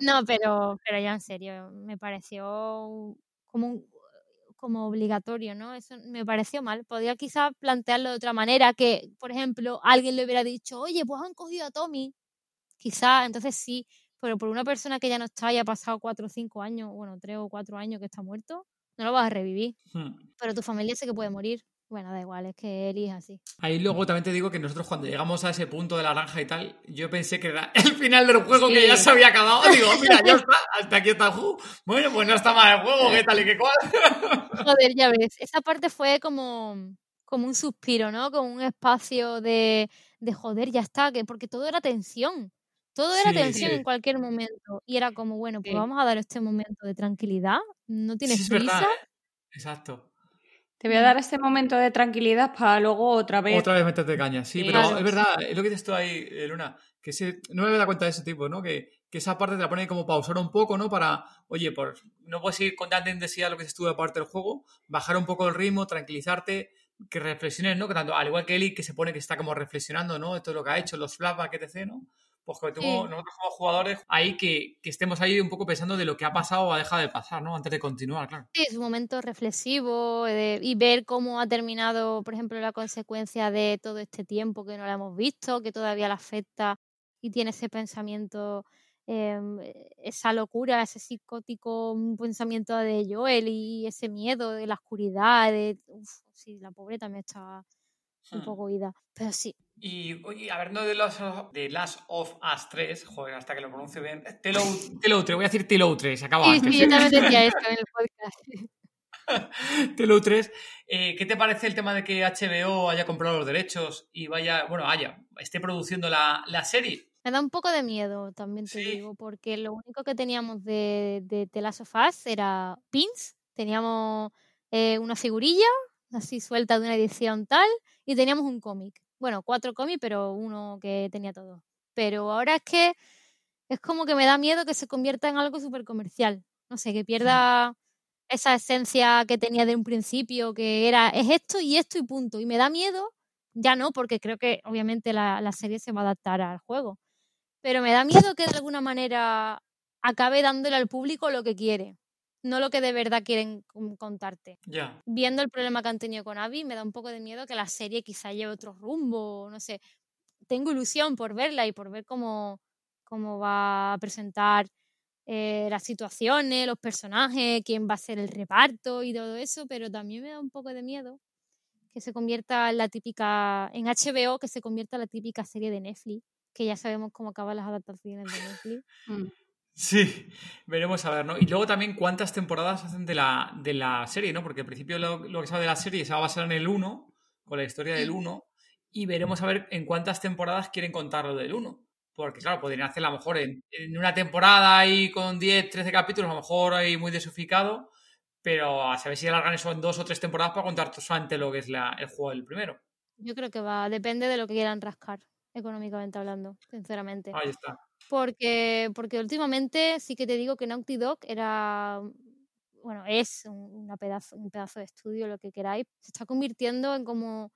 No, pero, pero ya en serio, me pareció como un- como obligatorio, ¿no? Eso me pareció mal. Podría quizás plantearlo de otra manera, que, por ejemplo, alguien le hubiera dicho, oye, pues han cogido a Tommy. Quizás, entonces sí, pero por una persona que ya no está y ha pasado cuatro o cinco años, bueno, tres o cuatro años que está muerto, no lo vas a revivir. Hmm. Pero tu familia sé que puede morir. Bueno, da igual, es que Eli es así. Ahí luego también te digo que nosotros cuando llegamos a ese punto de la naranja y tal, yo pensé que era el final del juego que ya se había acabado. Digo, mira, ya está, hasta aquí está el juego. Bueno, pues no está mal el juego, qué tal y qué cual. Joder, ya ves, esa parte fue como, como un suspiro, ¿no? Como un espacio de, de joder, ya está, que porque todo era tensión. Todo era Sí, tensión sí. en cualquier momento. Y era como, bueno, pues vamos a dar este momento de tranquilidad. No tienes es prisa. verdad, ¿eh? Exacto. Te voy a dar este momento de tranquilidad para luego otra vez. Otra vez meterte caña, sí, pero es verdad, es lo que dices tú ahí, eh, Luna, que ese- no me había dado cuenta de ese tipo, ¿no? Que, que esa parte te la pone como pausar un poco, ¿no? Para, oye, por, no puedes ir con tanta intensidad lo que dices tú de parte del juego, bajar un poco el ritmo, tranquilizarte, que reflexiones, ¿no? Que tanto, al igual que Eli, que se pone que está como reflexionando, ¿no? De todo lo que ha hecho, los flashbacks, etc., ¿no? Pues que tú, Sí. nosotros como jugadores, ahí que, que estemos ahí un poco pensando de lo que ha pasado o ha dejado de pasar, ¿no? Antes de continuar, claro. Sí, es un momento reflexivo de- y ver cómo ha terminado, por ejemplo, la consecuencia de todo este tiempo que no la hemos visto, que todavía la afecta y tiene ese pensamiento, em, esa locura, ese psicótico un pensamiento de Joel y ese miedo de la oscuridad, de, uf, sí, la pobre también está un Hmm. poco ida, pero sí, Y, oye, hablando de los de Last of Us 3, joder, hasta que lo pronuncie bien. Telow 3, voy a decir Telow 3, acaba sí, antes. sí, yo también decía esto en el podcast. Telow 3. Eh, ¿Qué te parece el tema de que HBO haya comprado los derechos y vaya, bueno, haya, esté produciendo la, la serie? Me da un poco de miedo, también te Sí. digo, porque lo único que teníamos de, de The Last of Us era pins, teníamos eh, una figurilla así suelta de una edición tal y teníamos un cómic. Bueno, cuatro cómics, pero uno que tenía todo. Pero ahora es que es como que me da miedo que se convierta en algo súper comercial. No sé, que pierda esa esencia que tenía de un principio, que era es esto y esto y punto. Y me da miedo, ya no, porque creo que obviamente la, la serie se va a adaptar al juego. Pero me da miedo que de alguna manera acabe dándole al público lo que quiere, no lo que de verdad quieren con- contarte. Ya. Viendo el problema que han tenido con Abby, me da un poco de miedo que la serie quizá lleve otro rumbo, no sé. Tengo ilusión por verla y por ver cómo, cómo va a presentar eh, las situaciones, los personajes, quién va a ser el reparto y todo eso, pero también me da un poco de miedo que se convierta en la típica, en HBO, que se convierta en la típica serie de Netflix, que ya sabemos cómo acaban las adaptaciones de Netflix. Mm. Sí, veremos a ver, ¿no? Y luego también cuántas temporadas hacen de la, de la serie, ¿no? Porque al principio lo, lo que sabe de la serie se va a basar en el 1, con la historia del 1, y veremos a ver en cuántas temporadas quieren contar lo del 1. Porque, claro, podrían hacerlo a lo mejor en, en una temporada ahí con 10, 13 capítulos, a lo mejor ahí muy desuficado, pero a saber si alargan eso en dos o tres temporadas para contar solamente lo que es la- el juego del primero. Yo creo que va, depende de lo que quieran rascar, económicamente hablando, sinceramente. Ahí está. Porque, porque últimamente sí que te digo que Naughty Dog era, bueno, es un, una pedazo, un pedazo de estudio, lo que queráis. Se está convirtiendo en como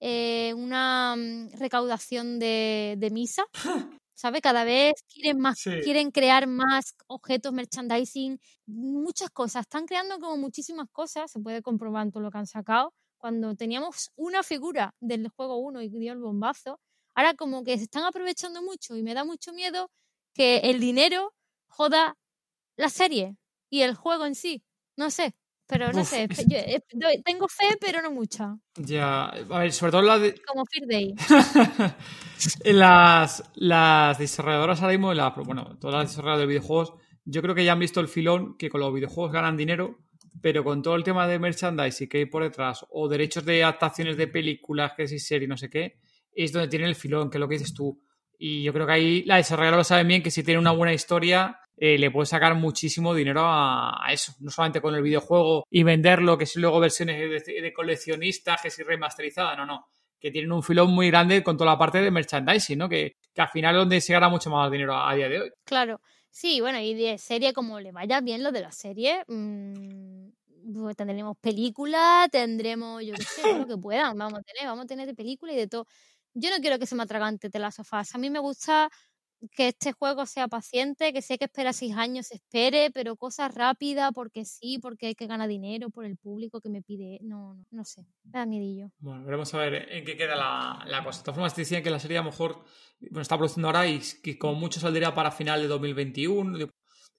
eh, una mm, recaudación de, de misa. ¿Sabes? Cada vez quieren más, Sí. quieren crear más objetos, merchandising, muchas cosas. Están creando como muchísimas cosas, se puede comprobar en todo lo que han sacado. Cuando teníamos una figura del juego 1 y dio el bombazo, ahora como que se están aprovechando mucho y me da mucho miedo que el dinero joda la serie y el juego en sí. No sé, pero no Uf, sé. yo, eh, tengo fe, pero no mucha. Ya, a ver, sobre todo la de- Como Fear Day. las, las desarrolladoras ahora mismo, la- bueno, todas las desarrolladoras de videojuegos, yo creo que ya han visto el filón que con los videojuegos ganan dinero, pero con todo el tema de merchandising que hay por detrás, o derechos de adaptaciones de películas, que si serie, no sé qué, es donde tiene el filón, que es lo que dices tú. Y yo creo que ahí la desarrolladora lo sabe bien, que si tiene una buena historia, eh, le puede sacar muchísimo dinero a, a eso. No solamente con el videojuego y venderlo, que si luego versiones de, de coleccionistas, que si remasterizada, no, no que tienen un filón muy grande con toda la parte de merchandising, ¿no? Que, que al final es donde se gana mucho más dinero a, a día de hoy. Claro. Sí, bueno, y de serie, como le vaya bien lo de la serie, mm, pues tendremos películas, tendremos, yo qué sé, lo que puedan, vamos a tener, vamos a tener de película y de todo. Yo no quiero que se me atragante de las sofás. A mí me gusta que este juego sea paciente, que si hay que esperar seis años, espere, pero cosas rápidas, porque sí, porque hay que ganar dinero por el público que me pide. No, no, no sé, me da miedillo. Bueno, veremos a ver en qué queda la, la cosa. De todas formas, te decían que la serie a lo mejor bueno, está produciendo ahora y que como mucho saldría para final de 2021.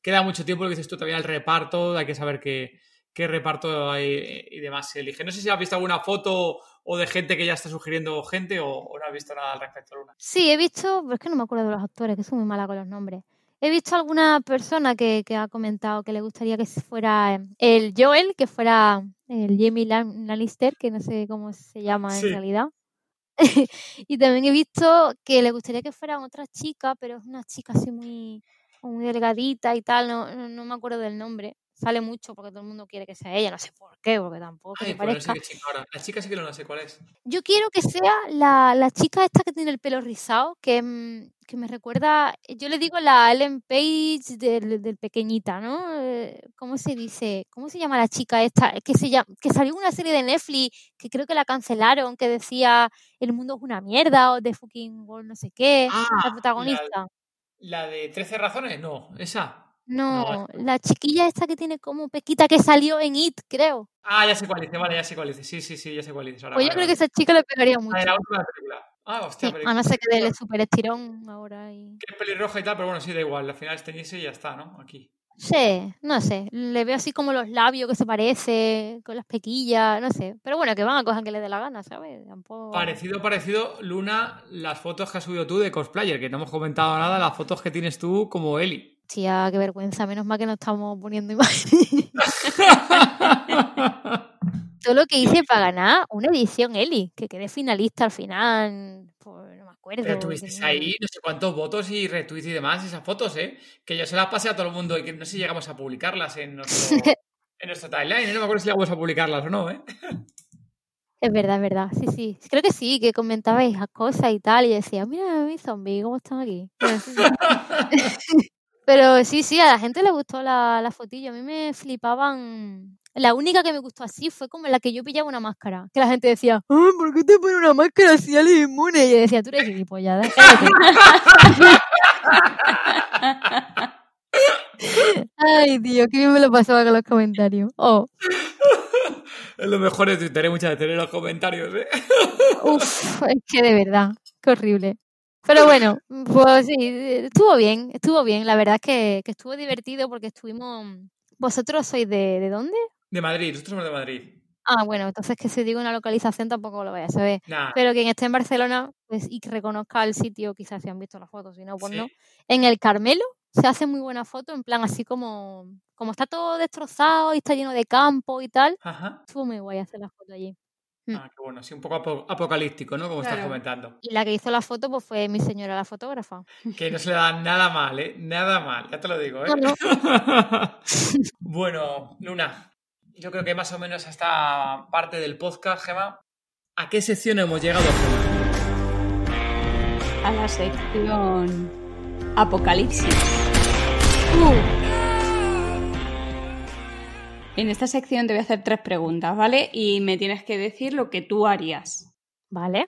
Queda mucho tiempo, lo que dices tú, todavía el reparto, hay que saber qué, qué reparto hay y demás se elige. No sé si has visto alguna foto o de gente que ya está sugiriendo gente o, o no has visto nada al respecto, Luna. Sí, he visto, pero es que no me acuerdo de los actores, que soy muy mala con los nombres. He visto alguna persona que, que ha comentado que le gustaría que fuera eh, el Joel, que fuera el Jamie Lan- Lannister, que no sé cómo se llama Sí. en realidad. y también he visto que le gustaría que fuera otra chica, pero es una chica así muy, muy delgadita y tal, no, no, no me acuerdo del nombre. Sale mucho porque todo el mundo quiere que sea ella, no sé por qué, porque tampoco Ay, se no sé parezca. qué chica ahora. La chica sí que no sé cuál es. Yo quiero que sea la, la chica esta que tiene el pelo rizado, que, mm, que me recuerda, yo le digo la Ellen Page del, del pequeñita, ¿no? Eh, ¿Cómo se dice? ¿Cómo se llama la chica esta? Que, se llama, que salió una serie de Netflix que creo que la cancelaron, que decía el mundo es una mierda o de fucking world no sé qué, Ah, la protagonista. La de 13 razones, no, esa. No, la chiquilla esta que tiene como pequita que salió en It, creo. Ah, ya sé cuál dice, vale, ya sé cuál dice. Sí, sí, sí, ya sé cuál dice. Ahora, Pues yo vale, creo que esa chica le pegaría Ah, mucho. de la última película. Ah, hostia, Sí, pero a no ser que dele super estirón ahora y... que es pelirroja y tal, pero bueno, sí, da igual. Al final es teñirse y ya está, ¿no? Aquí. Sí, no sé. Le veo así como los labios que se parece, con las pequillas, no sé. Pero bueno, que van a coger que le dé la gana, ¿sabes? Tampoco... Parecido, parecido, Luna, las fotos que has subido tú de cosplayer, que no hemos comentado nada, las fotos que tienes tú como Eli. Tía, qué vergüenza. Menos mal que no estamos poniendo imágenes. Todo lo que hice para ganar una edición Eli, que quedé finalista al final. Pues no me acuerdo. Pero tuvisteis ahí no sé cuántos votos y retweets y demás, esas fotos, ¿eh? Que yo se las pasé a todo el mundo y que no sé si llegamos a publicarlas en nuestro, en nuestro timeline. ¿eh? No me acuerdo si llegamos a publicarlas o no, ¿eh? Es verdad, es verdad. Sí, sí. Creo que sí, que comentabais las cosas y tal. Y decía, mira mis zombies, ¿cómo están aquí? Pero sí, sí. Pero sí, sí, a la gente le gustó la, la fotillo. A mí me flipaban. La única que me gustó así fue como la que yo pillaba una máscara. Que la gente decía, "Ah, ¿por qué te pones una máscara si eres inmune? Y yo decía, tú eres gilipollas, cállate". Ay, Dios, qué bien me lo pasaba con los comentarios. Oh, Es lo mejor de Twitter, muchas veces en los comentarios, ¿eh? Uf, es que de verdad, qué horrible. Pero bueno, pues sí, estuvo bien, estuvo bien. La verdad es que, que estuvo divertido porque estuvimos. ¿Vosotros sois de, de dónde? De Madrid, nosotros somos de Madrid. Ah, bueno, entonces que si digo una localización tampoco lo voy a saber. Pero quien esté en Barcelona pues, y que reconozca el sitio, quizás si han visto las fotos, si no, pues Sí. no. En el Carmelo se hace muy buena foto, en plan así como, como está todo destrozado y está lleno de campo y tal. Ajá. Estuvo muy guay hacer la foto allí. Mm. Ah, qué bueno, sí, un poco apo- apocalíptico, ¿no? Como estás comentando. Y la que hizo la foto pues fue mi señora, la fotógrafa. Que no se le da nada mal, ¿eh? Nada mal, ya te lo digo, ¿eh? No, no. bueno, Luna, yo creo que más o menos a esta parte del podcast, Gema, ¿a qué sección hemos llegado? A la sección Apocalipsis. Uh, En esta sección te voy a hacer tres preguntas, ¿vale? Y me tienes que decir lo que tú harías. Vale.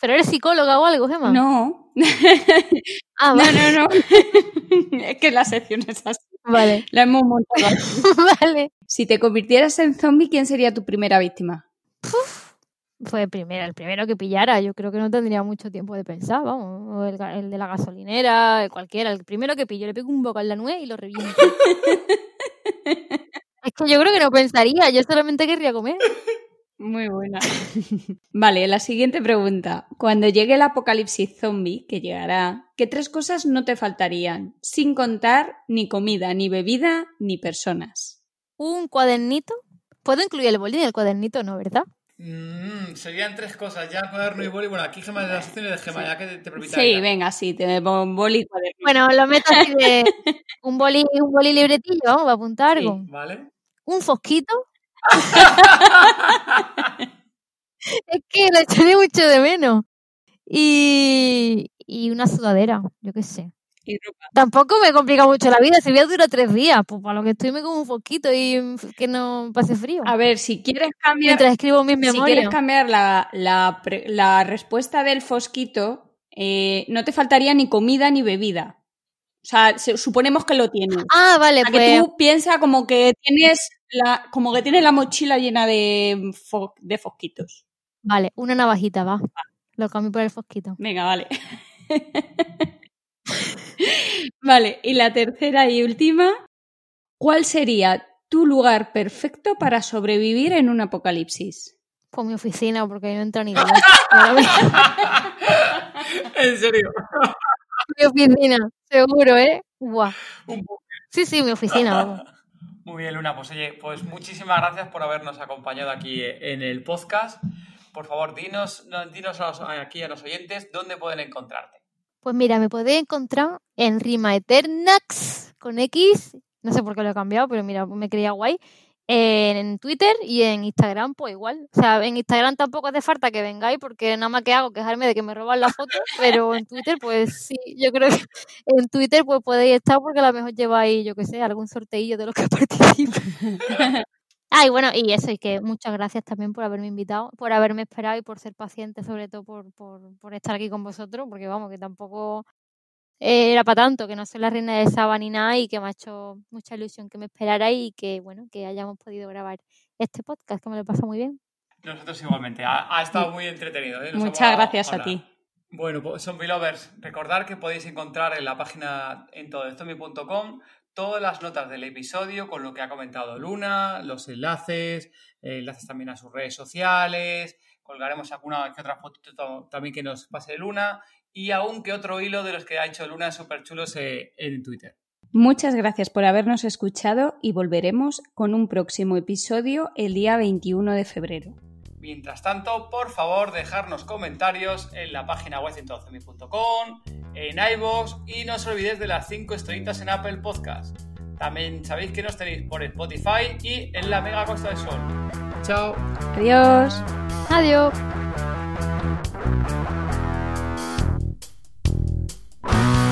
¿Pero eres psicóloga o algo, Gemma? No, Ah, No, vale. no, no. es que la sección es así. Vale. La hemos montado. así. vale. Si te convirtieras en zombie, ¿quién sería tu primera víctima? Fue el primero, el primero que pillara. Yo creo que no tendría mucho tiempo de pensar, vamos. O el, de la gasolinera, el cualquiera. El primero que pillo, le pego un boca en la nuez y lo reviento. Es que yo creo que no pensaría, yo solamente querría comer. Muy buena. vale, la siguiente pregunta. Cuando llegue el apocalipsis zombie, que llegará, ¿qué tres cosas no te faltarían? Sin contar ni comida, ni bebida, ni personas. Un cuadernito. ¿Puedo incluir el boli en el cuadernito? No, ¿verdad? Mm, serían tres cosas, ya cuaderno y boli. Bueno, aquí Gema de las opciones de Gema, ya que te, te permita Sí, ella. venga, sí, te pongo boli y cuaderno. Bueno, lo meto así de un boli, un boli libretillo, vamos, para apuntar Sí. algo. ¿Vale? Un fosquito. es que lo echaré mucho de menos. Y, y una sudadera, yo qué sé. Y ropa. Tampoco me complica mucho la vida. Si voy a durar tres días, pues para lo que estoy me como un fosquito y que no pase frío. A ver, si quieres cambiar, Mientras escribo mis si memorias. quieres cambiar la, la la respuesta del fosquito, eh, no te faltaría ni comida ni bebida. O sea, se- suponemos que lo tienes. Ah, vale, A que pues. tú piensas como que tienes la, como que tienes la mochila llena de, fo- de fosquitos. Vale, una navajita, va. Lo cambio por el fosquito. Venga, vale. vale, y la tercera y última. ¿Cuál sería tu lugar perfecto para sobrevivir en un apocalipsis? Pues mi oficina, porque no entra ni Dios. En serio. mi oficina, seguro, ¿eh? Buah. Sí, sí, mi oficina, vamos. Muy bien, Luna. Pues oye, pues muchísimas gracias por habernos acompañado aquí en el podcast. Por favor, dinos, no, dinos aquí a los oyentes dónde pueden encontrarte. Pues mira, me podéis encontrar en Rima Eternax con X. No sé por qué lo he cambiado, pero mira, me creía guay. En Twitter y en Instagram, pues igual. O sea, en Instagram tampoco hace falta que vengáis porque nada más que hago quejarme de que me roban las fotos, pero en Twitter, pues sí, yo creo que en Twitter pues podéis estar porque a lo mejor lleváis, yo qué sé, algún sorteillo de los que participan. Ah, y bueno, y eso, y que muchas gracias también por haberme invitado, por haberme esperado y por ser paciente, sobre todo por, por, por estar aquí con vosotros, porque vamos, que tampoco eh, era para tanto, que no soy la reina de Saba ni nada y que me ha hecho mucha ilusión que me esperarais y que, bueno, que hayamos podido grabar este podcast, que me lo he pasado muy bien. Nosotros igualmente. Ha, ha estado muy entretenido. ¿eh? Muchas gracias a ti. Bueno, pues Zombie Lovers, recordar que podéis encontrar en la página en todoestomi.com todas las notas del episodio con lo que ha comentado Luna, los enlaces, eh, enlaces también a sus redes sociales, colgaremos alguna que otra foto también que nos pase Luna y aún que otro hilo de los que ha hecho Luna súper chulos eh, en Twitter. Muchas gracias por habernos escuchado y volveremos con un próximo episodio el día 21 de febrero. Mientras tanto, por favor, dejarnos comentarios en la página web centrozombie.com, en iVoox y no os olvidéis de las 5 estrellitas en Apple Podcast. También sabéis que nos tenéis por Spotify y en la Mega Costa del Sol. Chao. Adiós. Adiós. Bye.